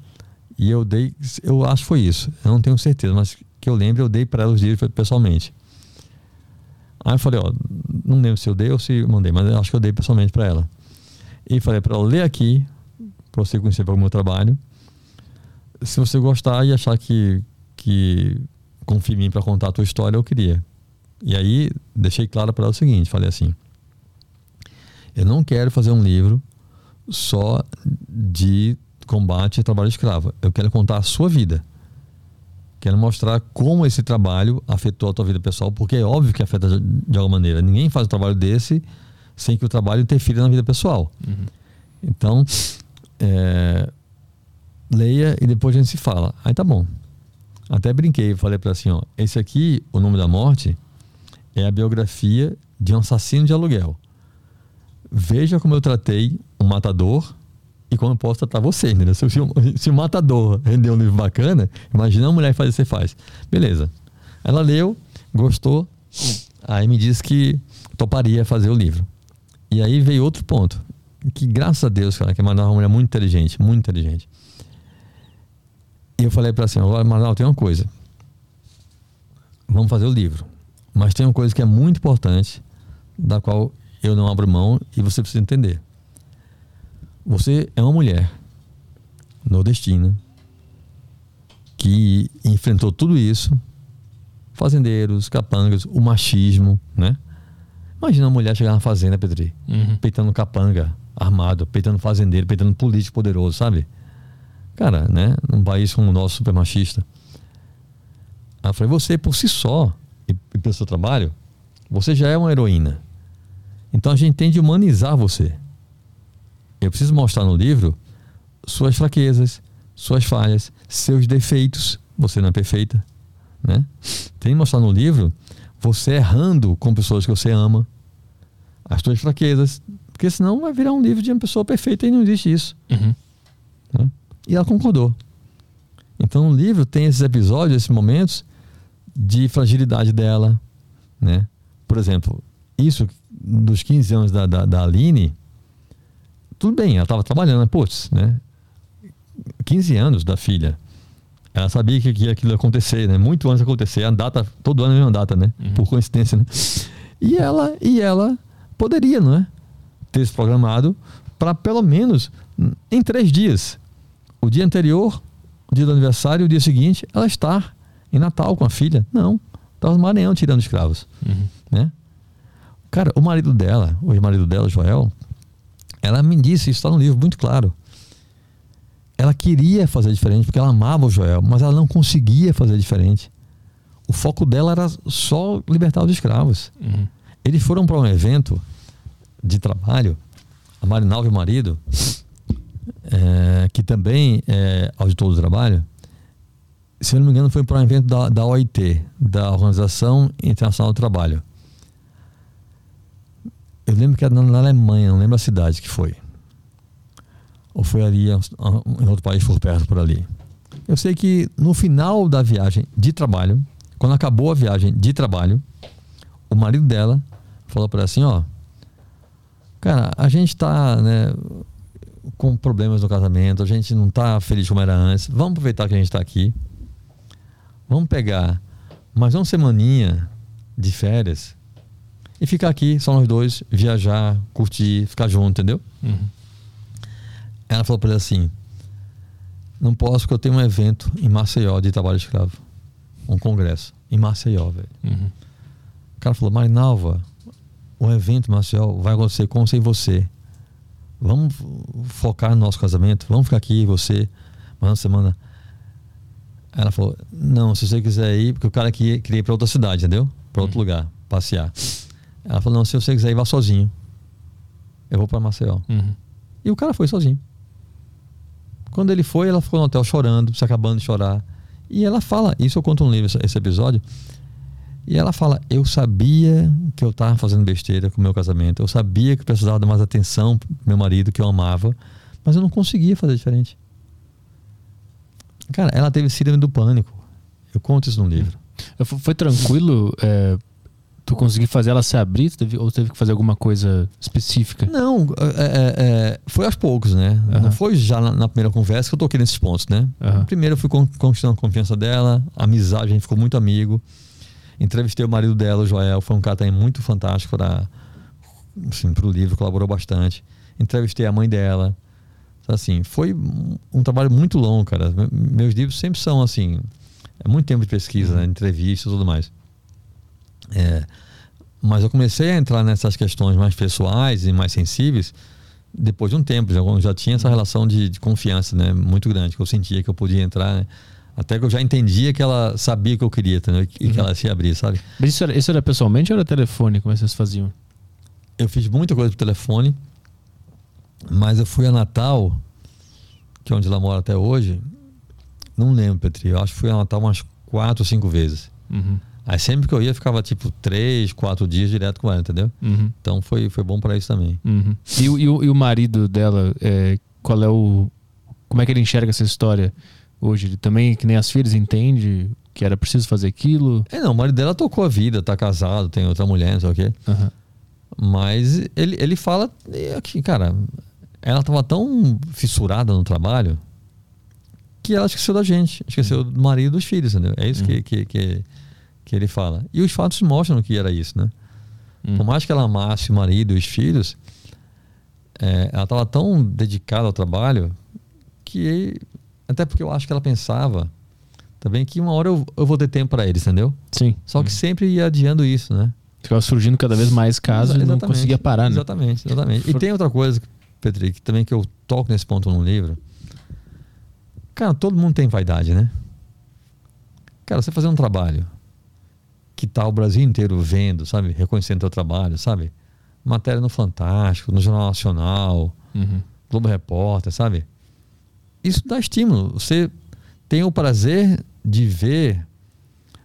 e eu dei, eu acho que foi isso, eu não tenho certeza, mas que eu lembro, eu dei para ela os livros pessoalmente. Aí eu falei, ó, não lembro se eu dei ou se mandei, mas acho que eu dei pessoalmente para ela. E falei para ela ler aqui, para você conhecer o meu trabalho. Se você gostar e achar que, que confia em mim para contar a tua história, eu queria. E aí deixei claro para ela o seguinte, falei assim: eu não quero fazer um livro só de combate ao trabalho escravo. Eu quero contar a sua vida. Quero mostrar como esse trabalho afetou a tua vida pessoal, porque é óbvio que afeta de alguma maneira. Ninguém faz um trabalho desse sem que o trabalho interfira na vida pessoal. Uhum. Então, é, leia e depois a gente se fala. Aí tá bom. Até brinquei, falei para assim, ó, esse aqui, o nome da morte, é a biografia de um assassino de aluguel. Veja como eu tratei um matador e eu posso tratar você, entendeu? Se, se, se o matador rendeu um livro bacana, imagina uma mulher que faz isso que você faz. Beleza. Ela leu, gostou, aí me disse que toparia fazer o livro. E aí veio outro ponto, que graças a Deus, cara, que a Manoel é uma mulher muito inteligente, muito inteligente. E eu falei para ela assim, agora Manoel, tem uma coisa. Vamos fazer o livro. Mas tem uma coisa que é muito importante, da qual eu não abro mão e você precisa entender. Você é uma mulher nordestina que enfrentou tudo isso, fazendeiros, capangas, o machismo, né? Imagina uma mulher chegar na fazenda, Petri, Uhum. peitando capanga, armado, peitando fazendeiro, peitando político poderoso, sabe? Cara, né? Num país como o nosso, super machista. Aí eu falei, você por si só, e, e pelo seu trabalho, você já é uma heroína. Então a gente tem de humanizar você. Eu preciso mostrar no livro suas fraquezas, suas falhas, seus defeitos. Você não é perfeita, né? Tem de mostrar no livro você errando com pessoas que você ama, as suas fraquezas, porque senão vai virar um livro de uma pessoa perfeita e não existe isso. Uhum. né? E ela concordou. Então o livro tem esses episódios, esses momentos de fragilidade dela, né? Por exemplo, isso dos 15 anos da, da, da Aline, tudo bem, ela estava trabalhando, mas, putz, né? 15 anos da filha. Ela sabia que, que aquilo ia acontecer, né? Muito antes de acontecer. A data, todo ano é a mesma data, né? Uhum. Por coincidência, né? E ela, e ela poderia, não é? Ter se programado para pelo menos em três dias. O dia anterior, o dia do aniversário, e o dia seguinte, ela estar em Natal com a filha. Não. Estava no Maranhão tirando escravos, Uhum. né? Cara, o marido dela, o marido dela, Joel, ela me disse, isso está no livro muito claro. Ela queria fazer diferente porque ela amava o Joel, mas ela não conseguia fazer diferente. O foco dela era só libertar os escravos. Uhum. Eles foram para um evento de trabalho, a Marinalva e o marido, é, que também é auditor do trabalho. Se eu não me engano, foi para um evento da, da OIT, da Organização Internacional do Trabalho. Eu lembro que era na, Alemanha, não lembro a cidade que foi. Ou foi ali em outro país por perto, por ali. Eu sei que no final da viagem de trabalho, quando acabou a viagem de trabalho, o marido dela falou para ela assim, ó, cara, a gente tá, né, com problemas no casamento, a gente não tá feliz como era antes. Vamos aproveitar que a gente está aqui. Vamos pegar Mas uma semaninha de férias e ficar aqui, só nós dois, viajar, curtir, ficar junto, entendeu? Uhum. Ela falou para ele assim: Não posso porque eu tenho um evento em Maceió de trabalho escravo. Um congresso em Maceió, velho. Uhum. O cara falou: Marinalva, o evento em Maceió vai acontecer com e você. Vamos focar no nosso casamento, vamos ficar aqui, você, mais uma semana. Ela falou: Não, se você quiser ir, porque o cara queria, queria ir para outra cidade, entendeu? Para outro lugar, passear. Ela falou: Não, se você quiser ir, vá sozinho. Eu vou para Maceió. Uhum. E o cara foi sozinho. Quando ele foi, ela ficou no hotel chorando, se acabando de chorar. E ela fala, isso eu conto no livro, esse- episódio. E ela fala: Eu sabia que eu estava fazendo besteira com o meu casamento. Eu sabia que eu precisava dar mais atenção pro meu marido, que eu amava. Mas eu não conseguia fazer diferente. Cara, ela teve síndrome do pânico. Eu conto isso no livro. Foi, foi tranquilo é, tu conseguir fazer ela se abrir? Tu teve- ou teve que fazer alguma coisa específica? Não, é, é, é, foi aos poucos, né? Aham. Não foi já na, na primeira conversa que eu toquei nesses pontos, né? Aham. Primeiro eu fui con- conquistando a confiança dela, a amizade, a gente ficou muito amigo. Entrevistei o marido dela, o Joel, foi um cara também muito fantástico para assim, o livro, colaborou bastante. Entrevistei a mãe dela. Então, Assim, foi um, trabalho muito longo, cara. Me- Meus livros sempre são assim, é muito tempo de pesquisa, né? entrevista e tudo mais. É, mas eu comecei a entrar nessas questões mais pessoais e mais sensíveis depois de um tempo, já, já tinha essa relação de, de confiança né, muito grande, que eu sentia que eu podia entrar, né, até que eu já entendia que ela sabia que eu queria entendeu? e que ela se abria, sabe? Mas isso era, isso era pessoalmente ou era telefone? Como é que vocês faziam? Eu fiz muita coisa por telefone, mas eu fui a Natal, que é onde ela mora até hoje, não lembro, Petri, eu acho que fui a Natal umas quatro ou cinco vezes. Uhum. Aí sempre que eu ia, ficava tipo três, quatro dias direto com ela, entendeu? Uhum. Então foi, foi bom para isso também. Uhum. E, o- e e o marido dela, é, qual é o. Como é que ele enxerga essa história hoje? Ele também, que nem as filhas, entende que era preciso fazer aquilo? É, não, o marido dela tocou a vida, tá casado, tem outra mulher, não sei o quê. Aham. Mas ele, ele fala é, que, cara, ela tava tão fissurada no trabalho que ela esqueceu da gente, esqueceu do marido e dos filhos, entendeu? É isso que, que, que, que ele fala. E os fatos mostram que era isso, né? Hum. Por mais que ela amasse o marido e os filhos, é, ela estava tão dedicada ao trabalho que. Até porque eu acho que ela pensava também que uma hora eu, eu vou ter tempo para eles, entendeu? Sim. Só que sempre ia adiando isso, né? Ficava surgindo cada vez mais casos e não conseguia parar, né? Exatamente, exatamente. E For- tem outra coisa, Petri, que também que eu toco nesse ponto no livro. Cara, todo mundo tem vaidade, né? Cara, você fazer um trabalho que tá o Brasil inteiro vendo, sabe? Reconhecendo teu trabalho, sabe? Matéria no Fantástico, no Jornal Nacional, Uhum. Globo Repórter, sabe? Isso dá estímulo. Você tem o prazer de ver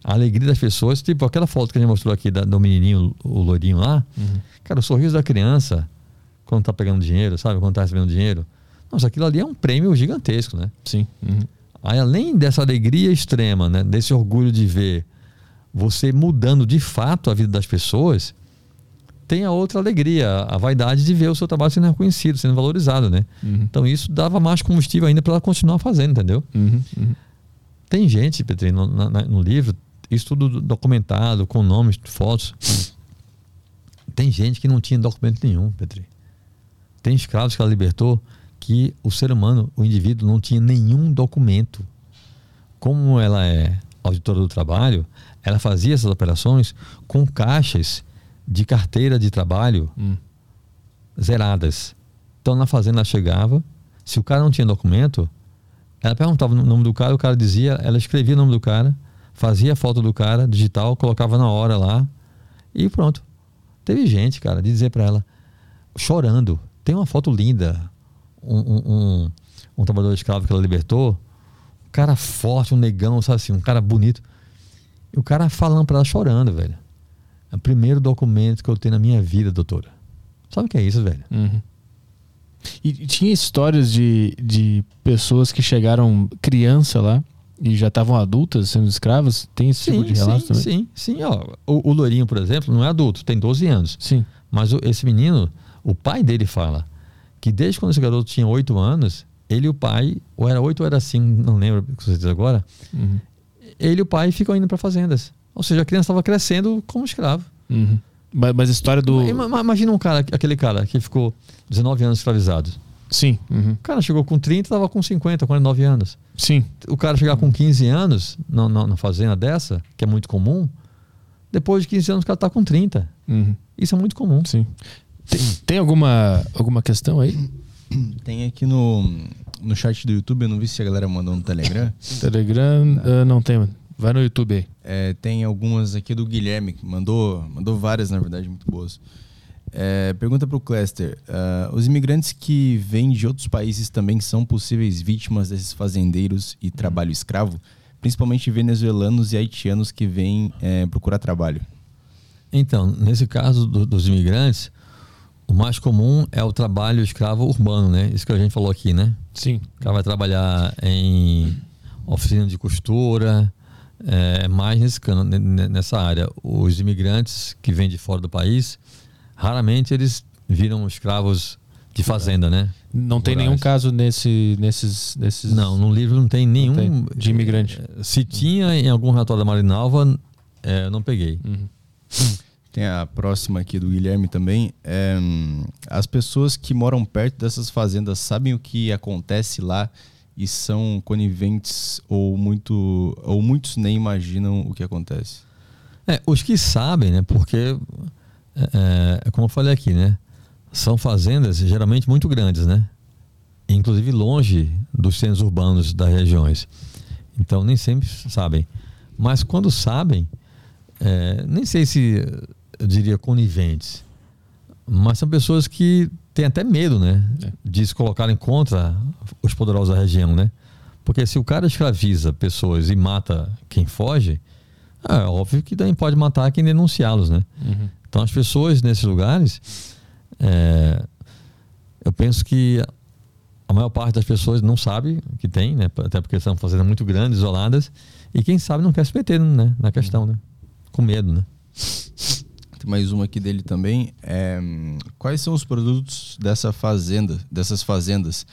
a alegria das pessoas. Tipo aquela foto que a gente mostrou aqui da- do menininho, o loirinho lá. Uhum. Cara, o sorriso da criança, quando tá pegando dinheiro, sabe? Quando tá recebendo dinheiro. Nossa, aquilo ali é um prêmio gigantesco, né? Sim. Uhum. Aí, além dessa alegria extrema, né? Desse orgulho de ver você mudando de fato a vida das pessoas, tem a outra alegria, a vaidade de ver o seu trabalho sendo reconhecido, sendo valorizado, né? Uhum. Então isso dava mais combustível ainda para ela continuar fazendo, entendeu? Uhum. Uhum. Tem gente, Petri, no, na- no livro, isso tudo documentado, com nomes, fotos. Tem gente que não tinha documento nenhum, Petri. Tem escravos que ela libertou que o ser humano, o indivíduo, não tinha nenhum documento. Como ela é auditora do trabalho, ela fazia essas operações com caixas de carteira de trabalho Uhum. zeradas. Então na fazenda ela chegava, se o cara não tinha documento, ela perguntava o nome do cara, o cara dizia, ela escrevia o nome do cara, fazia a foto do cara, digital, colocava na hora lá e pronto. Teve gente, cara, de dizer para ela, chorando, tem uma foto linda, um, um, um, um trabalhador escravo que ela libertou, cara forte, um negão, sabe assim, um cara bonito. E o cara falando para ela chorando, velho. É o primeiro documento que eu tenho na minha vida, doutora. Sabe o que é isso, velho? Uhum. E tinha histórias de, de pessoas que chegaram criança lá e já estavam adultas sendo escravas? Tem esse tipo de relato sim, também? sim, sim. Ó, o, o Lourinho, por exemplo, não é adulto, tem 12 anos. Sim. Mas o- esse menino, o pai dele fala que desde quando esse garoto tinha 8 anos, ele e o pai, ou era 8 ou era 5, não lembro com certeza agora, Uhum. ele e o pai ficam indo para fazendas. Ou seja, a criança estava crescendo como escravo. Uhum. Mas, mas a história do. Ima- Imagina um cara, aquele cara que ficou 19 anos escravizado. Sim. uhum. O cara chegou com 30 estava com 50, 49 anos. Sim. O cara chegar com 15 anos na, na, na fazenda dessa, que é muito comum, depois de 15 anos o cara está com 30. Uhum. Isso é muito comum. Sim. Tem, tem alguma, alguma questão aí? Tem aqui no, no chat do YouTube, eu não vi se a galera mandou no Telegram. Telegram ah, não tem, mano. Vai no YouTube aí. É, tem algumas aqui do Guilherme, que mandou, mandou várias, na verdade, muito boas. É, pergunta para o Clester: ah, os imigrantes que vêm de outros países também são possíveis vítimas desses fazendeiros e trabalho escravo? Principalmente venezuelanos e haitianos que vêm é, procurar trabalho. Então, nesse caso do- dos imigrantes, o mais comum é o trabalho escravo urbano, né? Isso que a gente falou aqui, né? Sim. O cara vai trabalhar em oficina de costura, é, mais nesse nessa área. Os imigrantes que vêm de fora do país, raramente eles viram escravos de fazenda, né? Não tem Rurais. nenhum caso nesse, nesses, nesses. Não, no livro não tem nenhum. tem, de imigrante. eh, Se tinha em algum relatório da Marinalva, eh, eu não peguei. Uhum. Tem a próxima aqui do Guilherme também. É, as pessoas que moram perto dessas fazendas sabem o que acontece lá e são coniventes ou muito ou muitos nem imaginam o que acontece. É, os que sabem, né? Porque, é, é, como eu falei aqui, né? São fazendas geralmente muito grandes, né? Inclusive longe dos centros urbanos das regiões. Então nem sempre sabem. Mas quando sabem, é, nem sei se eu diria coniventes, mas são pessoas que têm até medo, né? É. De se colocarem contra os poderosos da região, né? Porque se o cara escraviza pessoas e mata quem foge, é óbvio que também pode matar quem denunciá-los, né? Uhum. Então as pessoas nesses lugares, é, eu penso que a maior parte das pessoas não sabe que tem, né? Até porque são fazendas muito grandes, isoladas, e quem sabe não quer se meter né? na questão, né? Com medo, né? Tem mais uma aqui dele também. É, hum, quais são os produtos dessa fazenda, dessas fazendas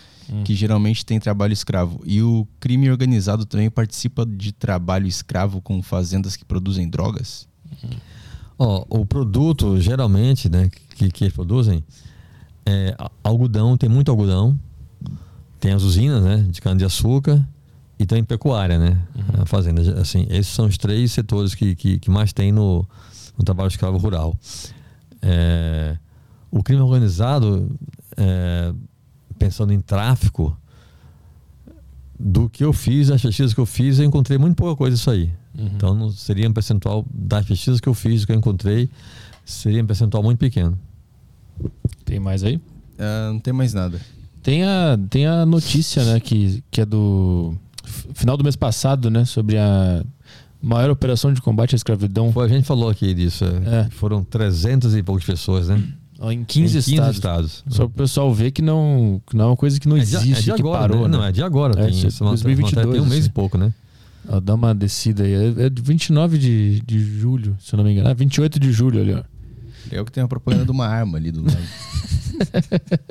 que geralmente tem trabalho escravo? E o crime organizado também participa de trabalho escravo com fazendas que produzem drogas? Ó, o produto, geralmente, né, que, que eles produzem, é algodão, tem muito algodão, tem as usinas, né, de cana-de-açúcar e tem pecuária, né, a fazenda, assim, esses são os três setores que, que, que mais tem no, no trabalho escravo rural. É, o crime organizado, é, pensando em tráfico, do que eu fiz, das pesquisas que eu fiz, eu encontrei muito pouca coisa disso aí. Uhum. Então não seria um percentual das pesquisas que eu fiz, do que eu encontrei, seria um percentual muito pequeno. Tem mais aí? Ah, não tem mais nada. Tem a, tem a notícia, né, que, que é do final do mês passado, né, sobre a maior operação de combate à escravidão Foi, a gente falou aqui disso. é. É. Foram 300 e poucas pessoas, né? em 15, Em 15 estados. estados. Só para o pessoal ver que não, que não é uma coisa que não É de- existe, é de que agora, parou, né? né? Não, é de agora. É, tem, isso é essa matéria 2022, tem um mês assim. e pouco, né? Ó, dá uma descida aí. É é de 29 de, de julho, se eu não me engano. Ah, 28 de julho ali, ó. É o que tem uma propaganda de uma arma ali do lado.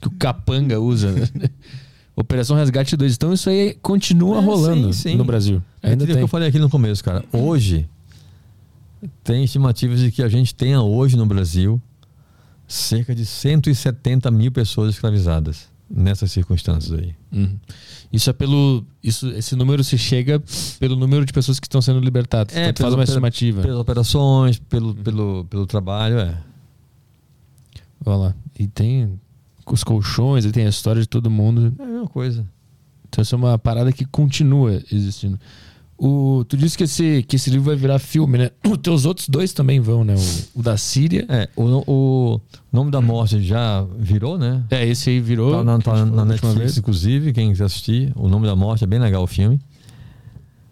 Que o capanga usa, né? Operação Resgate 2. Então isso aí continua É, rolando sim, sim. no Brasil. É Ainda aquilo que tem. eu falei aqui no começo, cara. Hoje, tem estimativas de que a gente tenha hoje no Brasil cerca de 170 mil pessoas escravizadas nessas circunstâncias aí. Uhum. Isso é pelo. Isso, esse número se chega pelo número de pessoas que estão sendo libertadas. É, então tu faz uma estimativa. Pelas operações, pelo, pelo, pelo trabalho, é. Olha lá. E tem os colchões, e tem a história de todo mundo. É a mesma coisa. Então isso é uma parada que continua existindo. O, tu disse que esse, que esse livro vai virar filme, né? Os teus outros dois também vão, né? O, o da Síria. É, o, o nome da morte já virou, né? É, esse aí virou. Tá na, tá na Netflix, vez. inclusive, quem quiser assistir. O nome da morte é bem legal o filme.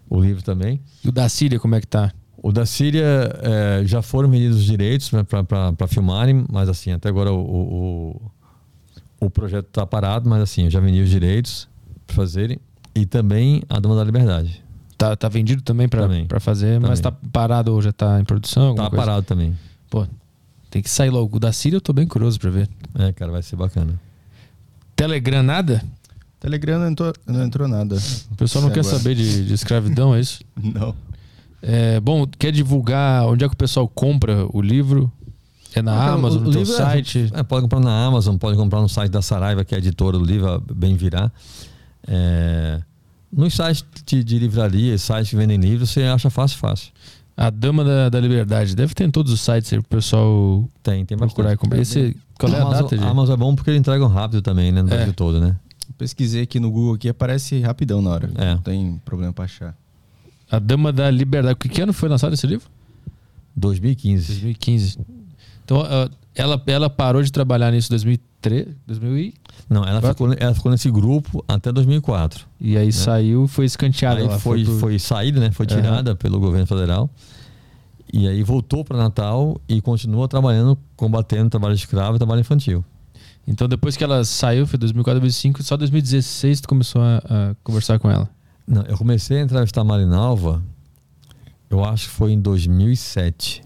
O livro também. E o da Síria, como é que tá? O da Síria é, já foram vendidos os direitos né, para filmarem, mas assim, até agora o, o, o projeto está parado, mas assim, eu já vendi os direitos para fazerem. E também a Dama da Liberdade. Tá, tá vendido também pra, Também. pra fazer, mas tá Também. parado ou já tá em produção? Tá coisa? parado também. Pô, tem que sair logo. O da Síria eu tô bem curioso pra ver. É, cara, vai ser bacana. Telegram nada? Telegram não entrou, não entrou nada. O pessoal não quer agora. saber de, de escravidão, é isso? Não. É, bom, quer divulgar onde é que o pessoal compra o livro? É na Amazon, o no teu livro é- site? É, pode comprar na Amazon, pode comprar no site da Saraiva, que é a editora do livro, Bem Virá. É, nos sites de, de livraria, sites que vendem livros, você acha fácil, fácil. A Dama da, da Liberdade. Deve ter em todos os sites aí pro pessoal Tem, tem procurar e comprar. Esse, qual é a Amazon, data, gente? Amazon é bom porque eles entregam rápido também, né? No É. Brasil todo, né? Pesquisei aqui no Google aqui, aparece rapidão na hora. É. Não tem problema pra achar. A Dama da Liberdade. Que ano foi lançado esse livro? 2015. 2015. Então, ah, ela, ela parou de trabalhar nisso em 2003, 2000 e, Não, ela ficou, ela ficou nesse grupo até 2004. e aí saiu, foi escanteada. Aí foi, pro- foi saída, né? Foi tirada pelo governo federal. E aí voltou para Natal e continua trabalhando, combatendo trabalho escravo e trabalho infantil. Então, depois que ela saiu, foi 2004, 2005, só 2016 tu começou a, a conversar com ela. Não, eu comecei a entrevistar a Marinalva, eu acho que foi em 2007,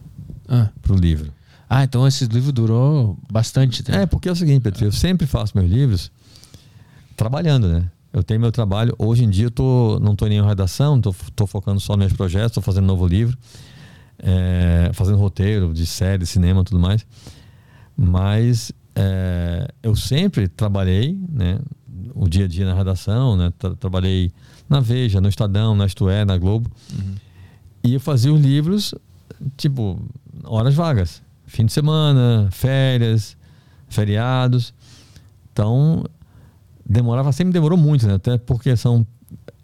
Ah, pro livro. Ah então esse livro durou bastante tempo. É, porque é o seguinte, Petro, eu sempre faço meus livros trabalhando, né? Eu tenho meu trabalho. Hoje em dia eu tô, não estou em nenhuma redação, estou focando só nos meus projetos, estou fazendo novo livro, é, fazendo roteiro de série, cinema tudo mais. Mas é, eu sempre trabalhei, né? O dia a dia na redação, né? Tra- trabalhei na Veja, no Estadão, na Isto É, na Globo. E eu fazia os livros, tipo, horas vagas. Fim de semana, férias, feriados. Então, demorava, sempre demorou muito, né? Até porque são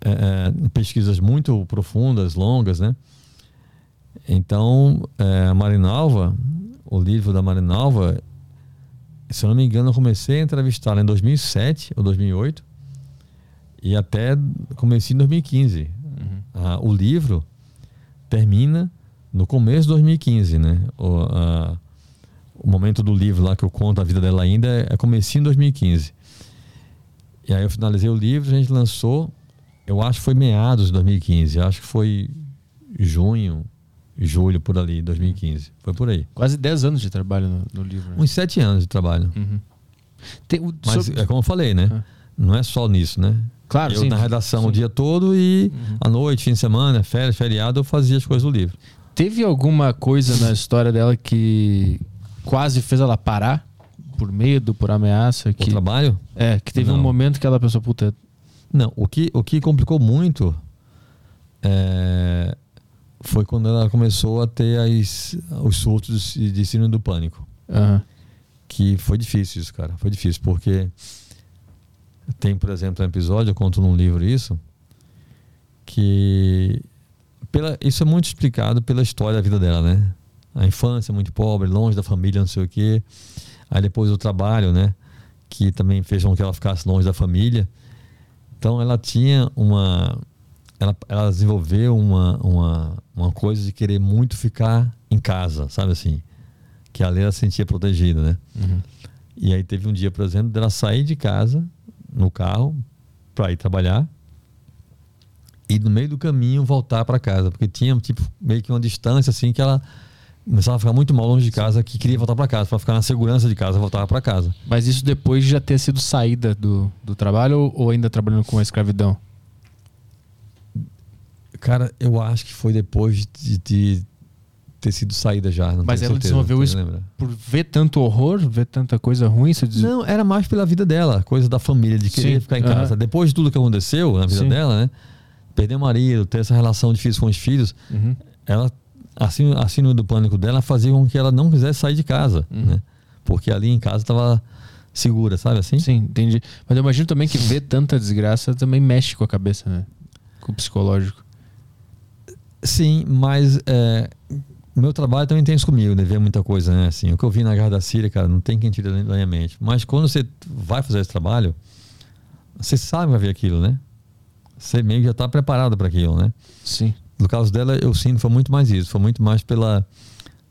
é, é, pesquisas muito profundas, longas, né? Então, é, a Marinalva, o livro da Marinalva, se eu não me engano, eu comecei a entrevistá-la em 2007 ou 2008 e até comecei em 2015. Ah, o livro termina no começo de 2015, né? O, a- o momento do livro lá que eu conto a vida dela ainda é comecinho em 2015. E aí eu finalizei o livro, a gente lançou, eu acho que foi meados de 2015, eu acho que foi junho, julho por ali, 2015. Foi por aí. Quase 10 anos de trabalho no, no livro. né? Uns sete anos de trabalho. Uhum. Tem o- Mas sobre- é como eu falei, né? Ah. Não é só nisso, né? Claro, eu sim. na redação sim. o dia todo e Uhum. à noite, fim de semana, férias, feriado, eu fazia as coisas do livro. Teve alguma coisa na história dela que quase fez ela parar? Por medo, por ameaça? O Que, trabalho? é, que teve um Não. momento que ela pensou, puta, Não, o que, o que complicou muito é, foi quando ela começou a ter as, os surtos de, de síndrome do pânico. aham, Que foi difícil isso, cara. Foi difícil, porque tem, por exemplo, um episódio, eu conto num livro isso, que pela, isso é muito explicado pela história da vida dela, né? A infância muito pobre, longe da família, não sei o quê. Aí depois o trabalho, né? Que também fez com que ela ficasse longe da família. Então ela tinha uma. Ela, ela desenvolveu uma, uma, uma coisa de querer muito ficar em casa, sabe assim? Que ali ela se sentia protegida, né? uhum. E aí teve um dia, por exemplo, dela sair de casa no carro para ir trabalhar e no meio do caminho voltar para casa, porque tinha tipo meio que uma distância assim que ela começava a ficar muito mal longe de casa, que queria voltar para casa, para ficar na segurança de casa, voltava para casa. Mas isso depois de já ter sido saída do, do trabalho ou, ou ainda trabalhando com a escravidão? Cara, eu acho que foi depois de, de ter sido saída já. Não Mas ela certeza, desenvolveu isso lembra? por ver tanto horror, ver tanta coisa ruim? Você diz... Não, era mais pela vida dela, coisa da família, de querer Sim, ficar em casa. Depois de tudo que aconteceu na vida Sim. dela, né? Perder o marido, ter essa relação difícil com os filhos, Uhum. ela, assim, a síndrome do pânico dela fazia com que ela não quisesse sair de casa, Uhum. né? Porque ali em casa estava segura, sabe assim? Sim, entendi. Mas eu imagino também que ver tanta desgraça também mexe com a cabeça, né? Com o psicológico. Sim, mas é, meu trabalho também tem isso comigo, né? Ver muita coisa, né? Assim, o que eu vi na Guerra da Síria, cara, não tem quem tire da minha mente. Mas quando você vai fazer esse trabalho, você sabe que vai ver aquilo, né? Você meio que já está preparado para aquilo, né? Sim. No caso dela, eu sinto foi muito mais isso. Foi muito mais pela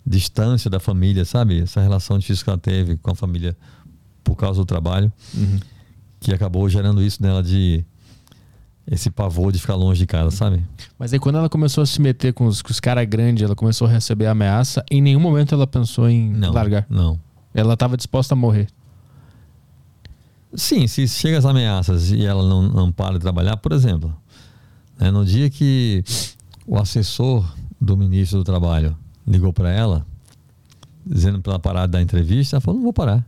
distância da família, sabe? Essa relação difícil que ela teve com a família por causa do trabalho, Uhum. que acabou gerando isso nela de esse pavor de ficar longe de casa, sabe? Mas aí quando ela começou a se meter com os, com os caras grandes, ela começou a receber ameaça, em nenhum momento ela pensou em Não. largar. Não. Ela estava disposta a morrer. Sim, se chega as ameaças e ela não, não para de trabalhar, por exemplo, né, no dia que o assessor do ministro do Trabalho ligou para ela, dizendo para ela parar da entrevista, ela falou: não vou parar.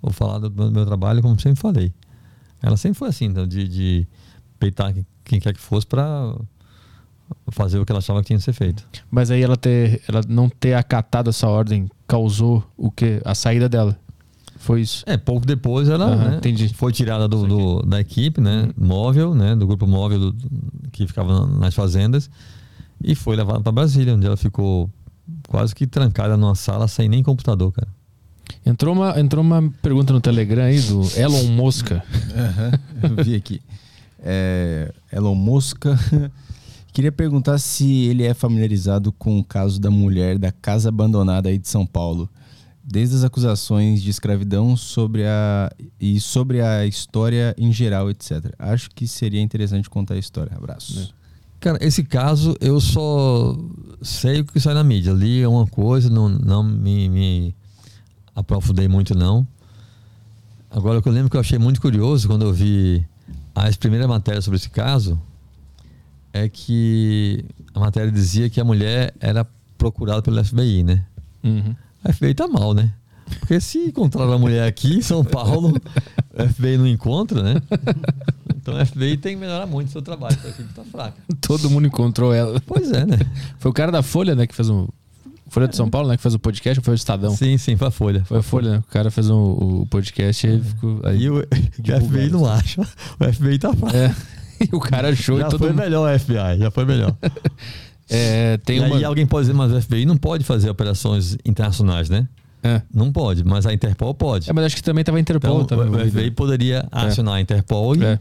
Vou falar do, do meu trabalho como sempre falei. Ela sempre foi assim, então, de, de peitar quem, quer que fosse para fazer o que ela achava que tinha que ser feito. Mas aí ela ter, ela não ter acatado essa ordem causou o que? A saída dela. Foi isso. É, pouco depois ela Aham, né, foi tirada do, do- da equipe, né, móvel, né, do grupo móvel do- que ficava nas fazendas e foi levada para Brasília, onde ela ficou quase que trancada numa sala sem nem computador, cara. Entrou uma, entrou uma pergunta no Telegram aí do Elon Mosca. Aham, eu vi aqui. É, Elon Musk. Queria perguntar se ele é familiarizado com o caso da mulher da casa abandonada aí de São Paulo. Desde as acusações de escravidão sobre a, e sobre a história em geral, etc. Acho que seria interessante contar a história. Abraço. Cara, esse caso eu só sei o que sai na mídia. Li uma coisa, não, não me, me aprofundei muito não. Agora o que eu lembro que eu achei muito curioso quando eu vi as primeiras matérias sobre esse caso é que a matéria dizia que a mulher era procurada pelo FBI, né? Uhum. FBI tá mal, né? Porque se encontraram a mulher aqui em São Paulo, o FBI não encontra, né? Então o FBI tem que melhorar muito o seu trabalho, a equipe tá fraca. Todo mundo encontrou ela. Pois é, né? Foi o cara da Folha, né, que fez um. Folha de São Paulo, né, que fez o podcast, ou foi o Estadão? Sim, sim, foi a Folha. Foi a Folha, né? O cara fez um, o podcast e aí ficou. Aí, E o, o FBI não acha. O FBI tá fraco. É. E o cara achou Já e todo foi mundo. melhor o FBI, já foi melhor. É, tem e uma. aí alguém pode dizer, mas o FBI não pode fazer operações internacionais, né? É. Não pode, mas a Interpol pode. É, mas acho que também tava a Interpol. Então, tava o. FBI poderia acionar a Interpol e É.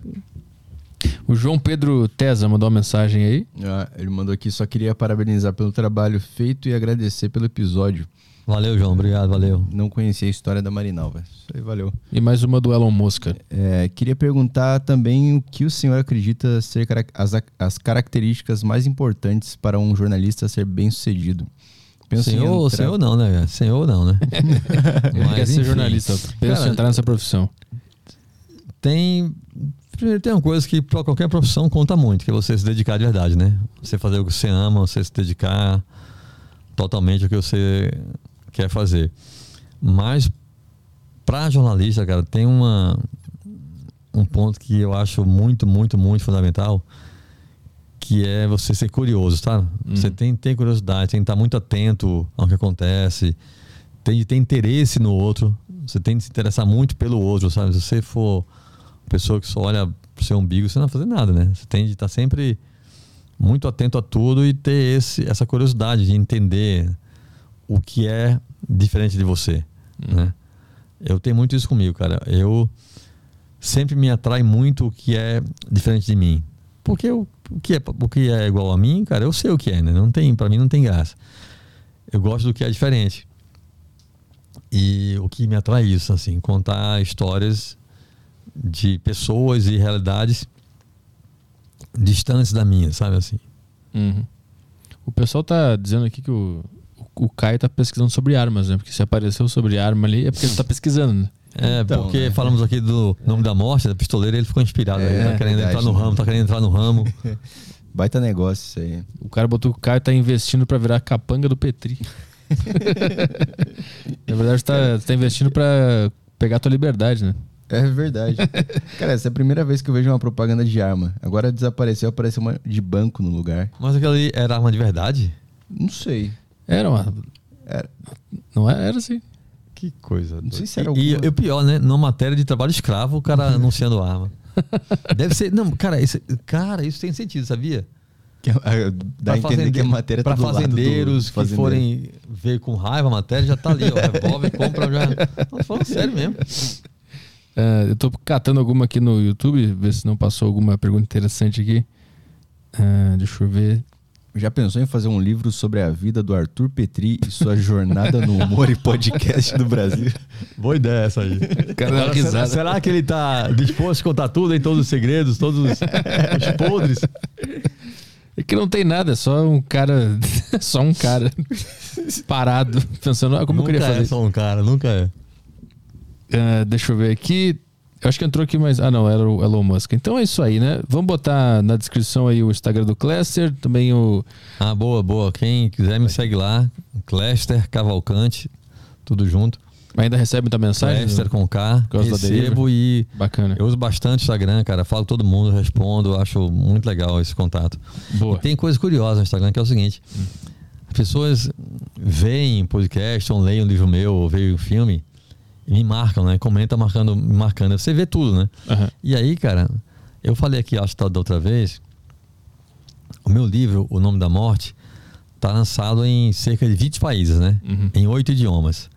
O João Pedro Tesa mandou uma mensagem aí. Ah, ele mandou aqui, só queria parabenizar pelo trabalho feito e agradecer pelo episódio. Valeu, João. Obrigado, valeu. Não conhecia a história da Marinalva. Isso aí, valeu. E mais uma do Elon Musk. É, queria perguntar também o que o senhor acredita ser as, as características mais importantes para um jornalista ser bem sucedido. Penso em senhor, entrar- senhor não, né? Senhor não, né? Mas, quer ser enfim. jornalista. Pensa Cara, em entrar nessa profissão. Tem. Primeiro, tem uma coisa que para qualquer profissão conta muito, que é você se dedicar de verdade, né? Você fazer o que você ama, você se dedicar totalmente ao que você quer fazer. Mas para jornalista, cara, tem uma um ponto que eu acho muito, muito, muito fundamental, que é você ser curioso, tá? Você tem tem curiosidade, tem que estar muito atento ao que acontece, tem de ter interesse no outro, você tem de se interessar muito pelo outro, sabe? Se você for uma pessoa que só olha pro seu umbigo, você não vai fazer nada, né? Você tem de estar sempre muito atento a tudo e ter esse, essa curiosidade de entender o que é diferente de você, né? Eu tenho muito isso comigo, cara. Eu sempre me atrai muito o que é diferente de mim. Porque o, o, que, é, o que é igual a mim, cara, eu sei o que é, né? Não tem, para mim não tem graça. Eu gosto do que é diferente. E o que me atrai isso, assim, contar histórias de pessoas e realidades distantes da minha, sabe assim? Uhum. O pessoal tá dizendo aqui que o, o Caio tá pesquisando sobre armas, né? Porque se apareceu sobre arma ali é porque ele tá pesquisando, né? É, Então, porque né? falamos aqui do nome da morte, da pistoleira, ele ficou inspirado. É, ele tá querendo verdade, entrar no né? ramo, tá querendo entrar no ramo. Baita negócio isso aí. O cara botou que o Caio tá investindo pra virar capanga do Petri. Na verdade, tá, tá investindo pra pegar tua liberdade, né? É verdade. Cara, essa é a primeira vez que eu vejo uma propaganda de arma. Agora desapareceu, apareceu uma de banco no lugar. Mas aquela ali era arma de verdade? Não sei. Era uma. Era. Não era, era assim. Que coisa. Não sei se era E, alguma- e o pior, né? Numa matéria de trabalho escravo, o cara anunciando arma. Deve ser. Não, cara, isso, cara, isso tem sentido, sabia? Que, ah, dá a Pra entender que a matéria pra tá do lado do fazendeiros que fazendeiro. forem ver com raiva a matéria, já tá ali, ó. Revólver, compra já. Não, falando sério mesmo. É, eu tô catando alguma aqui no YouTube, ver se não passou alguma pergunta interessante aqui. É, deixa eu ver. Já pensou em fazer um livro sobre a vida do Arthur Petri e sua jornada no humor e podcast do Brasil? Boa ideia essa aí. Cara, será, será que ele tá disposto a contar tudo, em todos os segredos, todos os, os podres? É que não tem nada, é só um cara. só um cara parado, pensando, ah, como nunca eu queria é fazer. só um cara, nunca é. Ah, deixa eu ver aqui. Eu acho que entrou aqui, mas. Ah, não, era o Elon Musk. Então é isso aí, né? Vamos botar na descrição aí o Instagram do Cluster, também o. Ah, boa, boa. Quem quiser me segue lá. Cluster Cavalcante, tudo junto. Ainda recebe muita mensagem? Cluster com K. Recebo e Bacana. eu uso bastante o Instagram, cara. Falo todo mundo, respondo. Acho muito legal esse contato. Boa. E tem coisa curiosa no Instagram que é o seguinte: as pessoas veem podcast, ou leem um livro meu, ou veem um filme, me marcam, né? Comenta marcando, me marcando. Você vê tudo, né? Aham. E aí, cara, eu falei aqui, acho que da outra vez, o meu livro, O Nome da Morte, tá lançado em cerca de 20 países, né? Uhum. Em oito idiomas.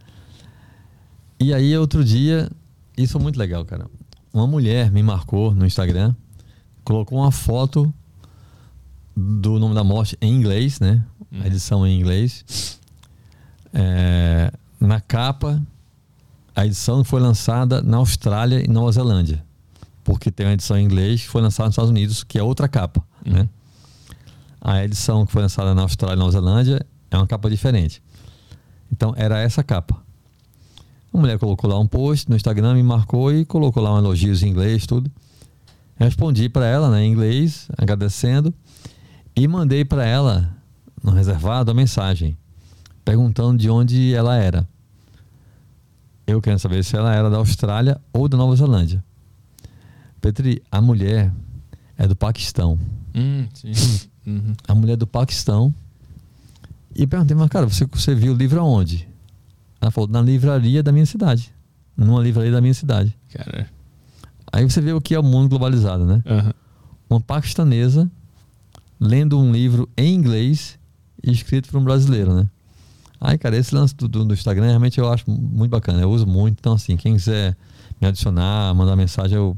E aí, outro dia, isso foi muito legal, cara. Uma mulher me marcou no Instagram, colocou uma foto do Nome da Morte em inglês, né? A edição em inglês. É, na capa, a edição foi lançada na Austrália e Nova Zelândia. Porque tem uma edição em inglês que foi lançada nos Estados Unidos, que é outra capa, né? A edição que foi lançada na Austrália e Nova Zelândia é uma capa diferente. Então, era essa capa. A mulher colocou lá um post no Instagram, me marcou e colocou lá um elogios em inglês, tudo. Respondi para ela, né, em inglês, agradecendo, e mandei para ela, no reservado, a mensagem, perguntando de onde ela era. Eu quero saber se ela era da Austrália ou da Nova Zelândia. Petri, a mulher é do Paquistão. Hum, sim. Uhum. A mulher é do Paquistão. E perguntei, mas cara, você, você viu o livro aonde? Ela falou, na livraria da minha cidade. Numa livraria da minha cidade. Cara. Aí você vê o que é o mundo globalizado, né? Aham. Uma paquistanesa lendo um livro em inglês escrito por um brasileiro, né? Aí, cara, esse lance do, do, do Instagram realmente eu acho muito bacana. Eu uso muito. Então, assim, quem quiser me adicionar, mandar mensagem, eu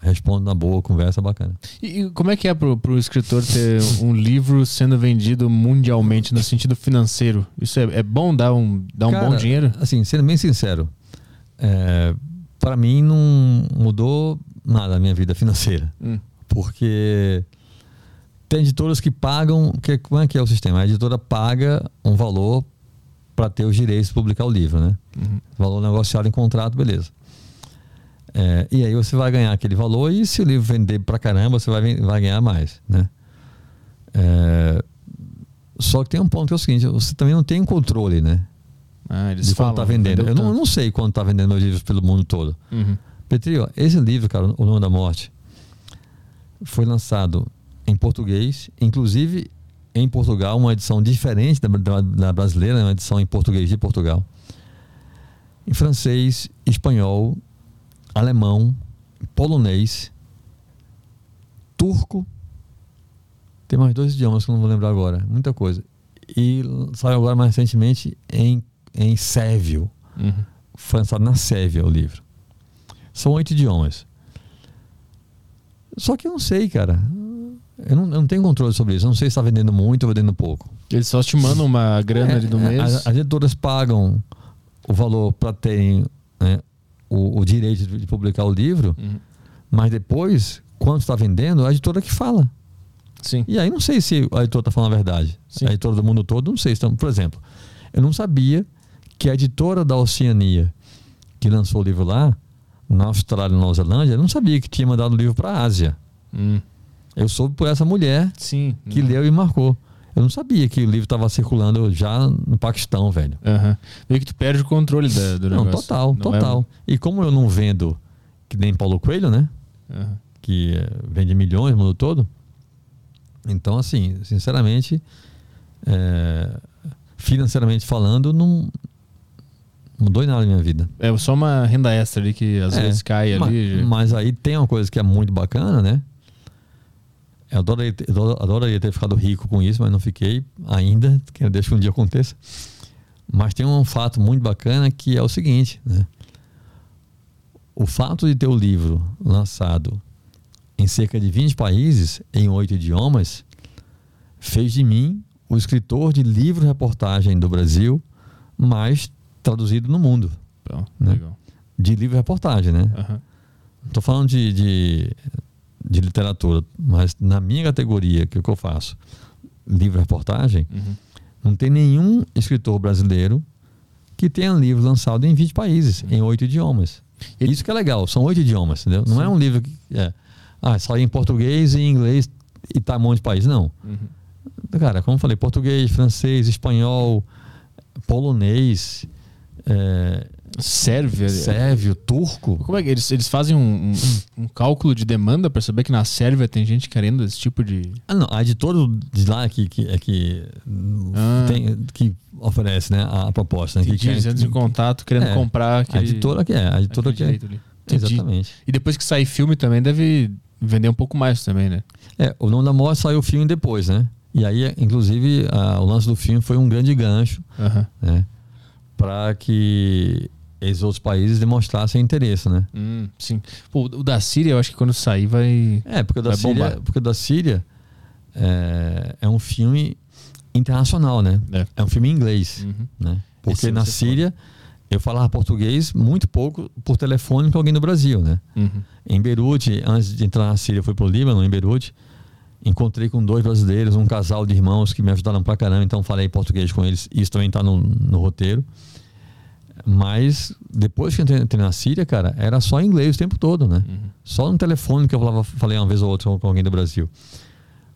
respondo na boa, conversa bacana. E, e como é que é pro, pro escritor ter um livro sendo vendido mundialmente no sentido financeiro? Isso é, é bom dar um, dar um bom Cara, dinheiro? Assim, sendo bem sincero, é, para mim não mudou nada a minha vida financeira. Hum. Porque tem editoras que pagam. Que, como é que é o sistema? A editora paga um valor para ter os direitos de publicar o livro, né? Uhum. Valor negociado em contrato, beleza. É, e aí você vai ganhar aquele valor e se o livro vender pra caramba, você vai, vai ganhar mais, né? É, só que tem um ponto que é o seguinte, você também não tem controle, né? Ah, eles de falam. quanto tá vendendo. vendeu Eu não, eu não sei quanto tá vendendo meus livros pelo mundo todo. Uhum. Petri, ó, esse livro, cara, O Nome da Morte, foi lançado em português, inclusive em Portugal, uma edição diferente da, da- da brasileira, uma edição em português de Portugal. Em francês, espanhol, alemão, polonês, turco. Tem mais dois idiomas que eu não vou lembrar agora. Muita coisa. E saiu agora mais recentemente em, em sérvio. Uhum. Foi lançado na Sérvia o livro. São oito idiomas. Só que eu não sei, cara. Eu não, eu não tenho controle sobre isso. Eu não sei se está vendendo muito ou vendendo pouco. Eles só te mandam uma grana ali do É, mês. As, as editoras pagam o valor para terem né, o, o direito de, de publicar o livro, Uhum. mas depois, quando está vendendo, é a editora que fala. Sim. E aí não sei se a editora está falando a verdade. Sim. A editora do mundo todo, não sei. Então, por exemplo, eu não sabia que a editora da Oceania, que lançou o livro lá, na Austrália e Nova Zelândia, eu não sabia que tinha mandado o livro para a Ásia. Hum. Eu soube por essa mulher Sim. que Uhum. leu e marcou. Eu não sabia que o livro estava circulando já no Paquistão, velho. Aham. Meio que tu perde o controle da, do Não, negócio. total, Não é- total. E como eu não vendo que nem Paulo Coelho, né? Aham. Que eh, vende milhões no mundo todo. Então, assim, sinceramente, eh, financeiramente falando, não mudou em nada na minha vida. É só uma renda extra ali que às É, vezes cai ma- ali. Mas, aí tem uma coisa que é muito bacana, né? Eu adoraria ter, adoraria ter ficado rico com isso, mas não fiquei ainda. Que deixa que um dia aconteça. Mas tem um fato muito bacana que é o seguinte, né? O fato de ter o livro lançado em cerca de 20 países, em oito idiomas, fez de mim o escritor de livro-reportagem do Brasil mais traduzido no mundo. Então, né? De livro-reportagem, né? Aham. Não estou falando de, de, de literatura, mas na minha categoria, que é o que eu faço, livro-reportagem, Uhum. não tem nenhum escritor brasileiro que tenha um livro lançado em 20 países, em oito idiomas. Isso que é legal, são oito idiomas, entendeu? Não é um livro que. É, ah, só em português e em inglês e tá em um monte de país. Não. Cara, como eu falei, português, francês, espanhol, polonês, é, Sérvia. sérvio, turco. Como é que eles, eles fazem um, um- um cálculo de demanda pra saber que na Sérvia tem gente querendo esse tipo de. Ah, não, a editora de lá que, que, é que, Ah. tem, que oferece né, a, a proposta. Né, que eles entram em contato querendo É, comprar a aquele, editora que é, a editora que é. Exatamente. E depois que sair filme também deve vender um pouco mais também, né? É, o nome da morte saiu o filme depois, né? E aí, inclusive, a- o lance do filme foi um grande gancho, né? Para que esses outros países demonstrassem interesse, né? Hum, sim. Pô, o da Síria, eu acho que quando sair vai. É, porque o da Síria, bombar. porque da Síria é, é um filme internacional, né? É. É um filme em inglês, Uhum. né? Porque Esse na Síria eu falava português muito pouco por telefone com alguém do Brasil, né? Uhum. Em Beirute, antes de entrar na Síria, eu fui pro Líbano, em Beirute. Encontrei com dois brasileiros, um casal de irmãos que me ajudaram pra caramba, então falei português com eles. Isso também tá no, no roteiro. Mas depois que eu entrei, entrei na Síria, cara, era só inglês o tempo todo, né? Uhum. Só no telefone que eu falava, falei uma vez ou outra com alguém do Brasil.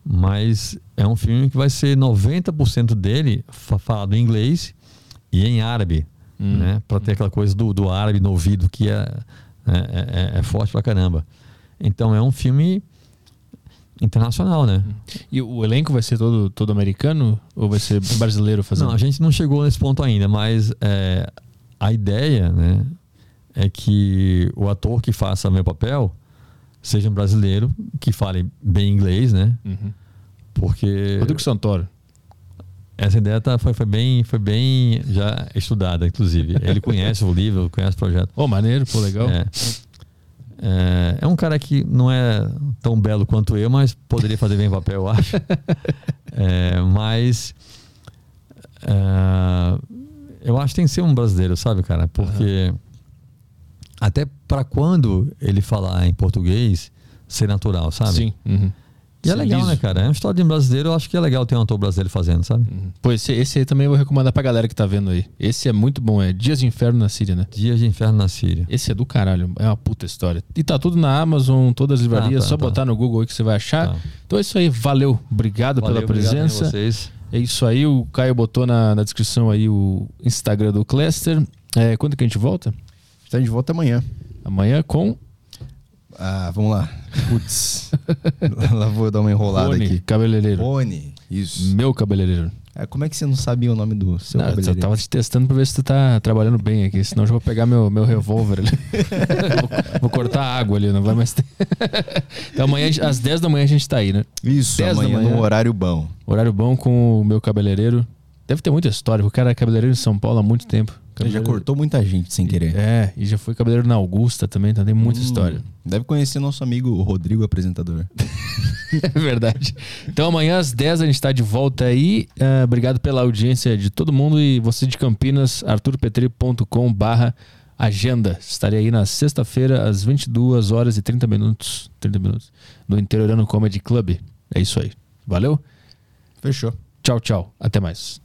Mas é um filme que vai ser 90% dele fa- falado em inglês e em árabe, Hum. né? Para ter aquela coisa do, do árabe no ouvido que é, é, é- é forte pra caramba. Então é um filme internacional, né? E o elenco vai ser todo, todo americano ou vai ser brasileiro fazendo? Não, a gente não chegou nesse ponto ainda, mas é, a ideia, né, é que o ator que faça meu papel seja um brasileiro que fale bem inglês, né? Uhum. Porque Rodrigo Santoro. essa ideia tá, foi, foi bem, foi bem já estudada, inclusive. Ele conhece o livro, conhece o projeto. Ô, maneiro, pô, legal. É. É, é um cara que não é tão belo quanto eu, mas poderia fazer bem o papel, eu acho. É, mas é, eu acho que tem que ser um brasileiro, sabe, cara? Porque até para quando ele falar em português ser natural, sabe? Sim. Uhum. E é legal, liso. né, cara? É uma história de um brasileiro, eu acho que é legal ter um ator brasileiro fazendo, sabe? Uhum. Pô, esse, esse aí também eu vou recomendar pra galera que tá vendo aí. Esse é muito bom, é Dias de Inferno na Síria, né? Dias de Inferno na Síria. Esse é do caralho, é uma puta história. E tá tudo na Amazon, todas as livrarias, tá, só tá. botar no Google aí que você vai achar. Tá. Então é isso aí, valeu, obrigado Valeu, pela obrigado aí a presença. vocês. É isso aí, o Caio botou na, na descrição aí o Instagram do Cluster. É, quando que a gente volta? Está de volta amanhã. Amanhã com Ah, vamos lá. Putz. lá vou dar uma enrolada Rony, aqui. cabeleireiro. Rony. Isso. Meu cabeleireiro. É, como é que você não sabia o nome do seu Não, eu cabeleireiro? tava te testando pra ver se tu tá trabalhando bem aqui, senão eu já vou pegar meu, meu revólver ali. vou, vou cortar a água ali, não vai mais ter. então amanhã, às 10 da manhã a gente tá aí, né? Isso, 10 da amanhã manhã. num horário bom. Horário bom com o meu cabeleireiro. Deve ter muita história, porque o cara é cabeleireiro em São Paulo há muito tempo. Já cortou muita gente sem querer. É, e já foi cabeleireiro na Augusta também, então tem muita Hum, história. Deve conhecer nosso amigo Rodrigo, apresentador. É verdade. Então amanhã às 10 a gente está de volta aí. Ah, obrigado pela audiência de todo mundo e você de Campinas, arturpetri.com barra agenda. Estarei aí na sexta-feira às 22 horas e 30 minutos, 30 minutos no Interiorano Comedy Club. É isso aí. Valeu? Fechou. Tchau, tchau. Até mais.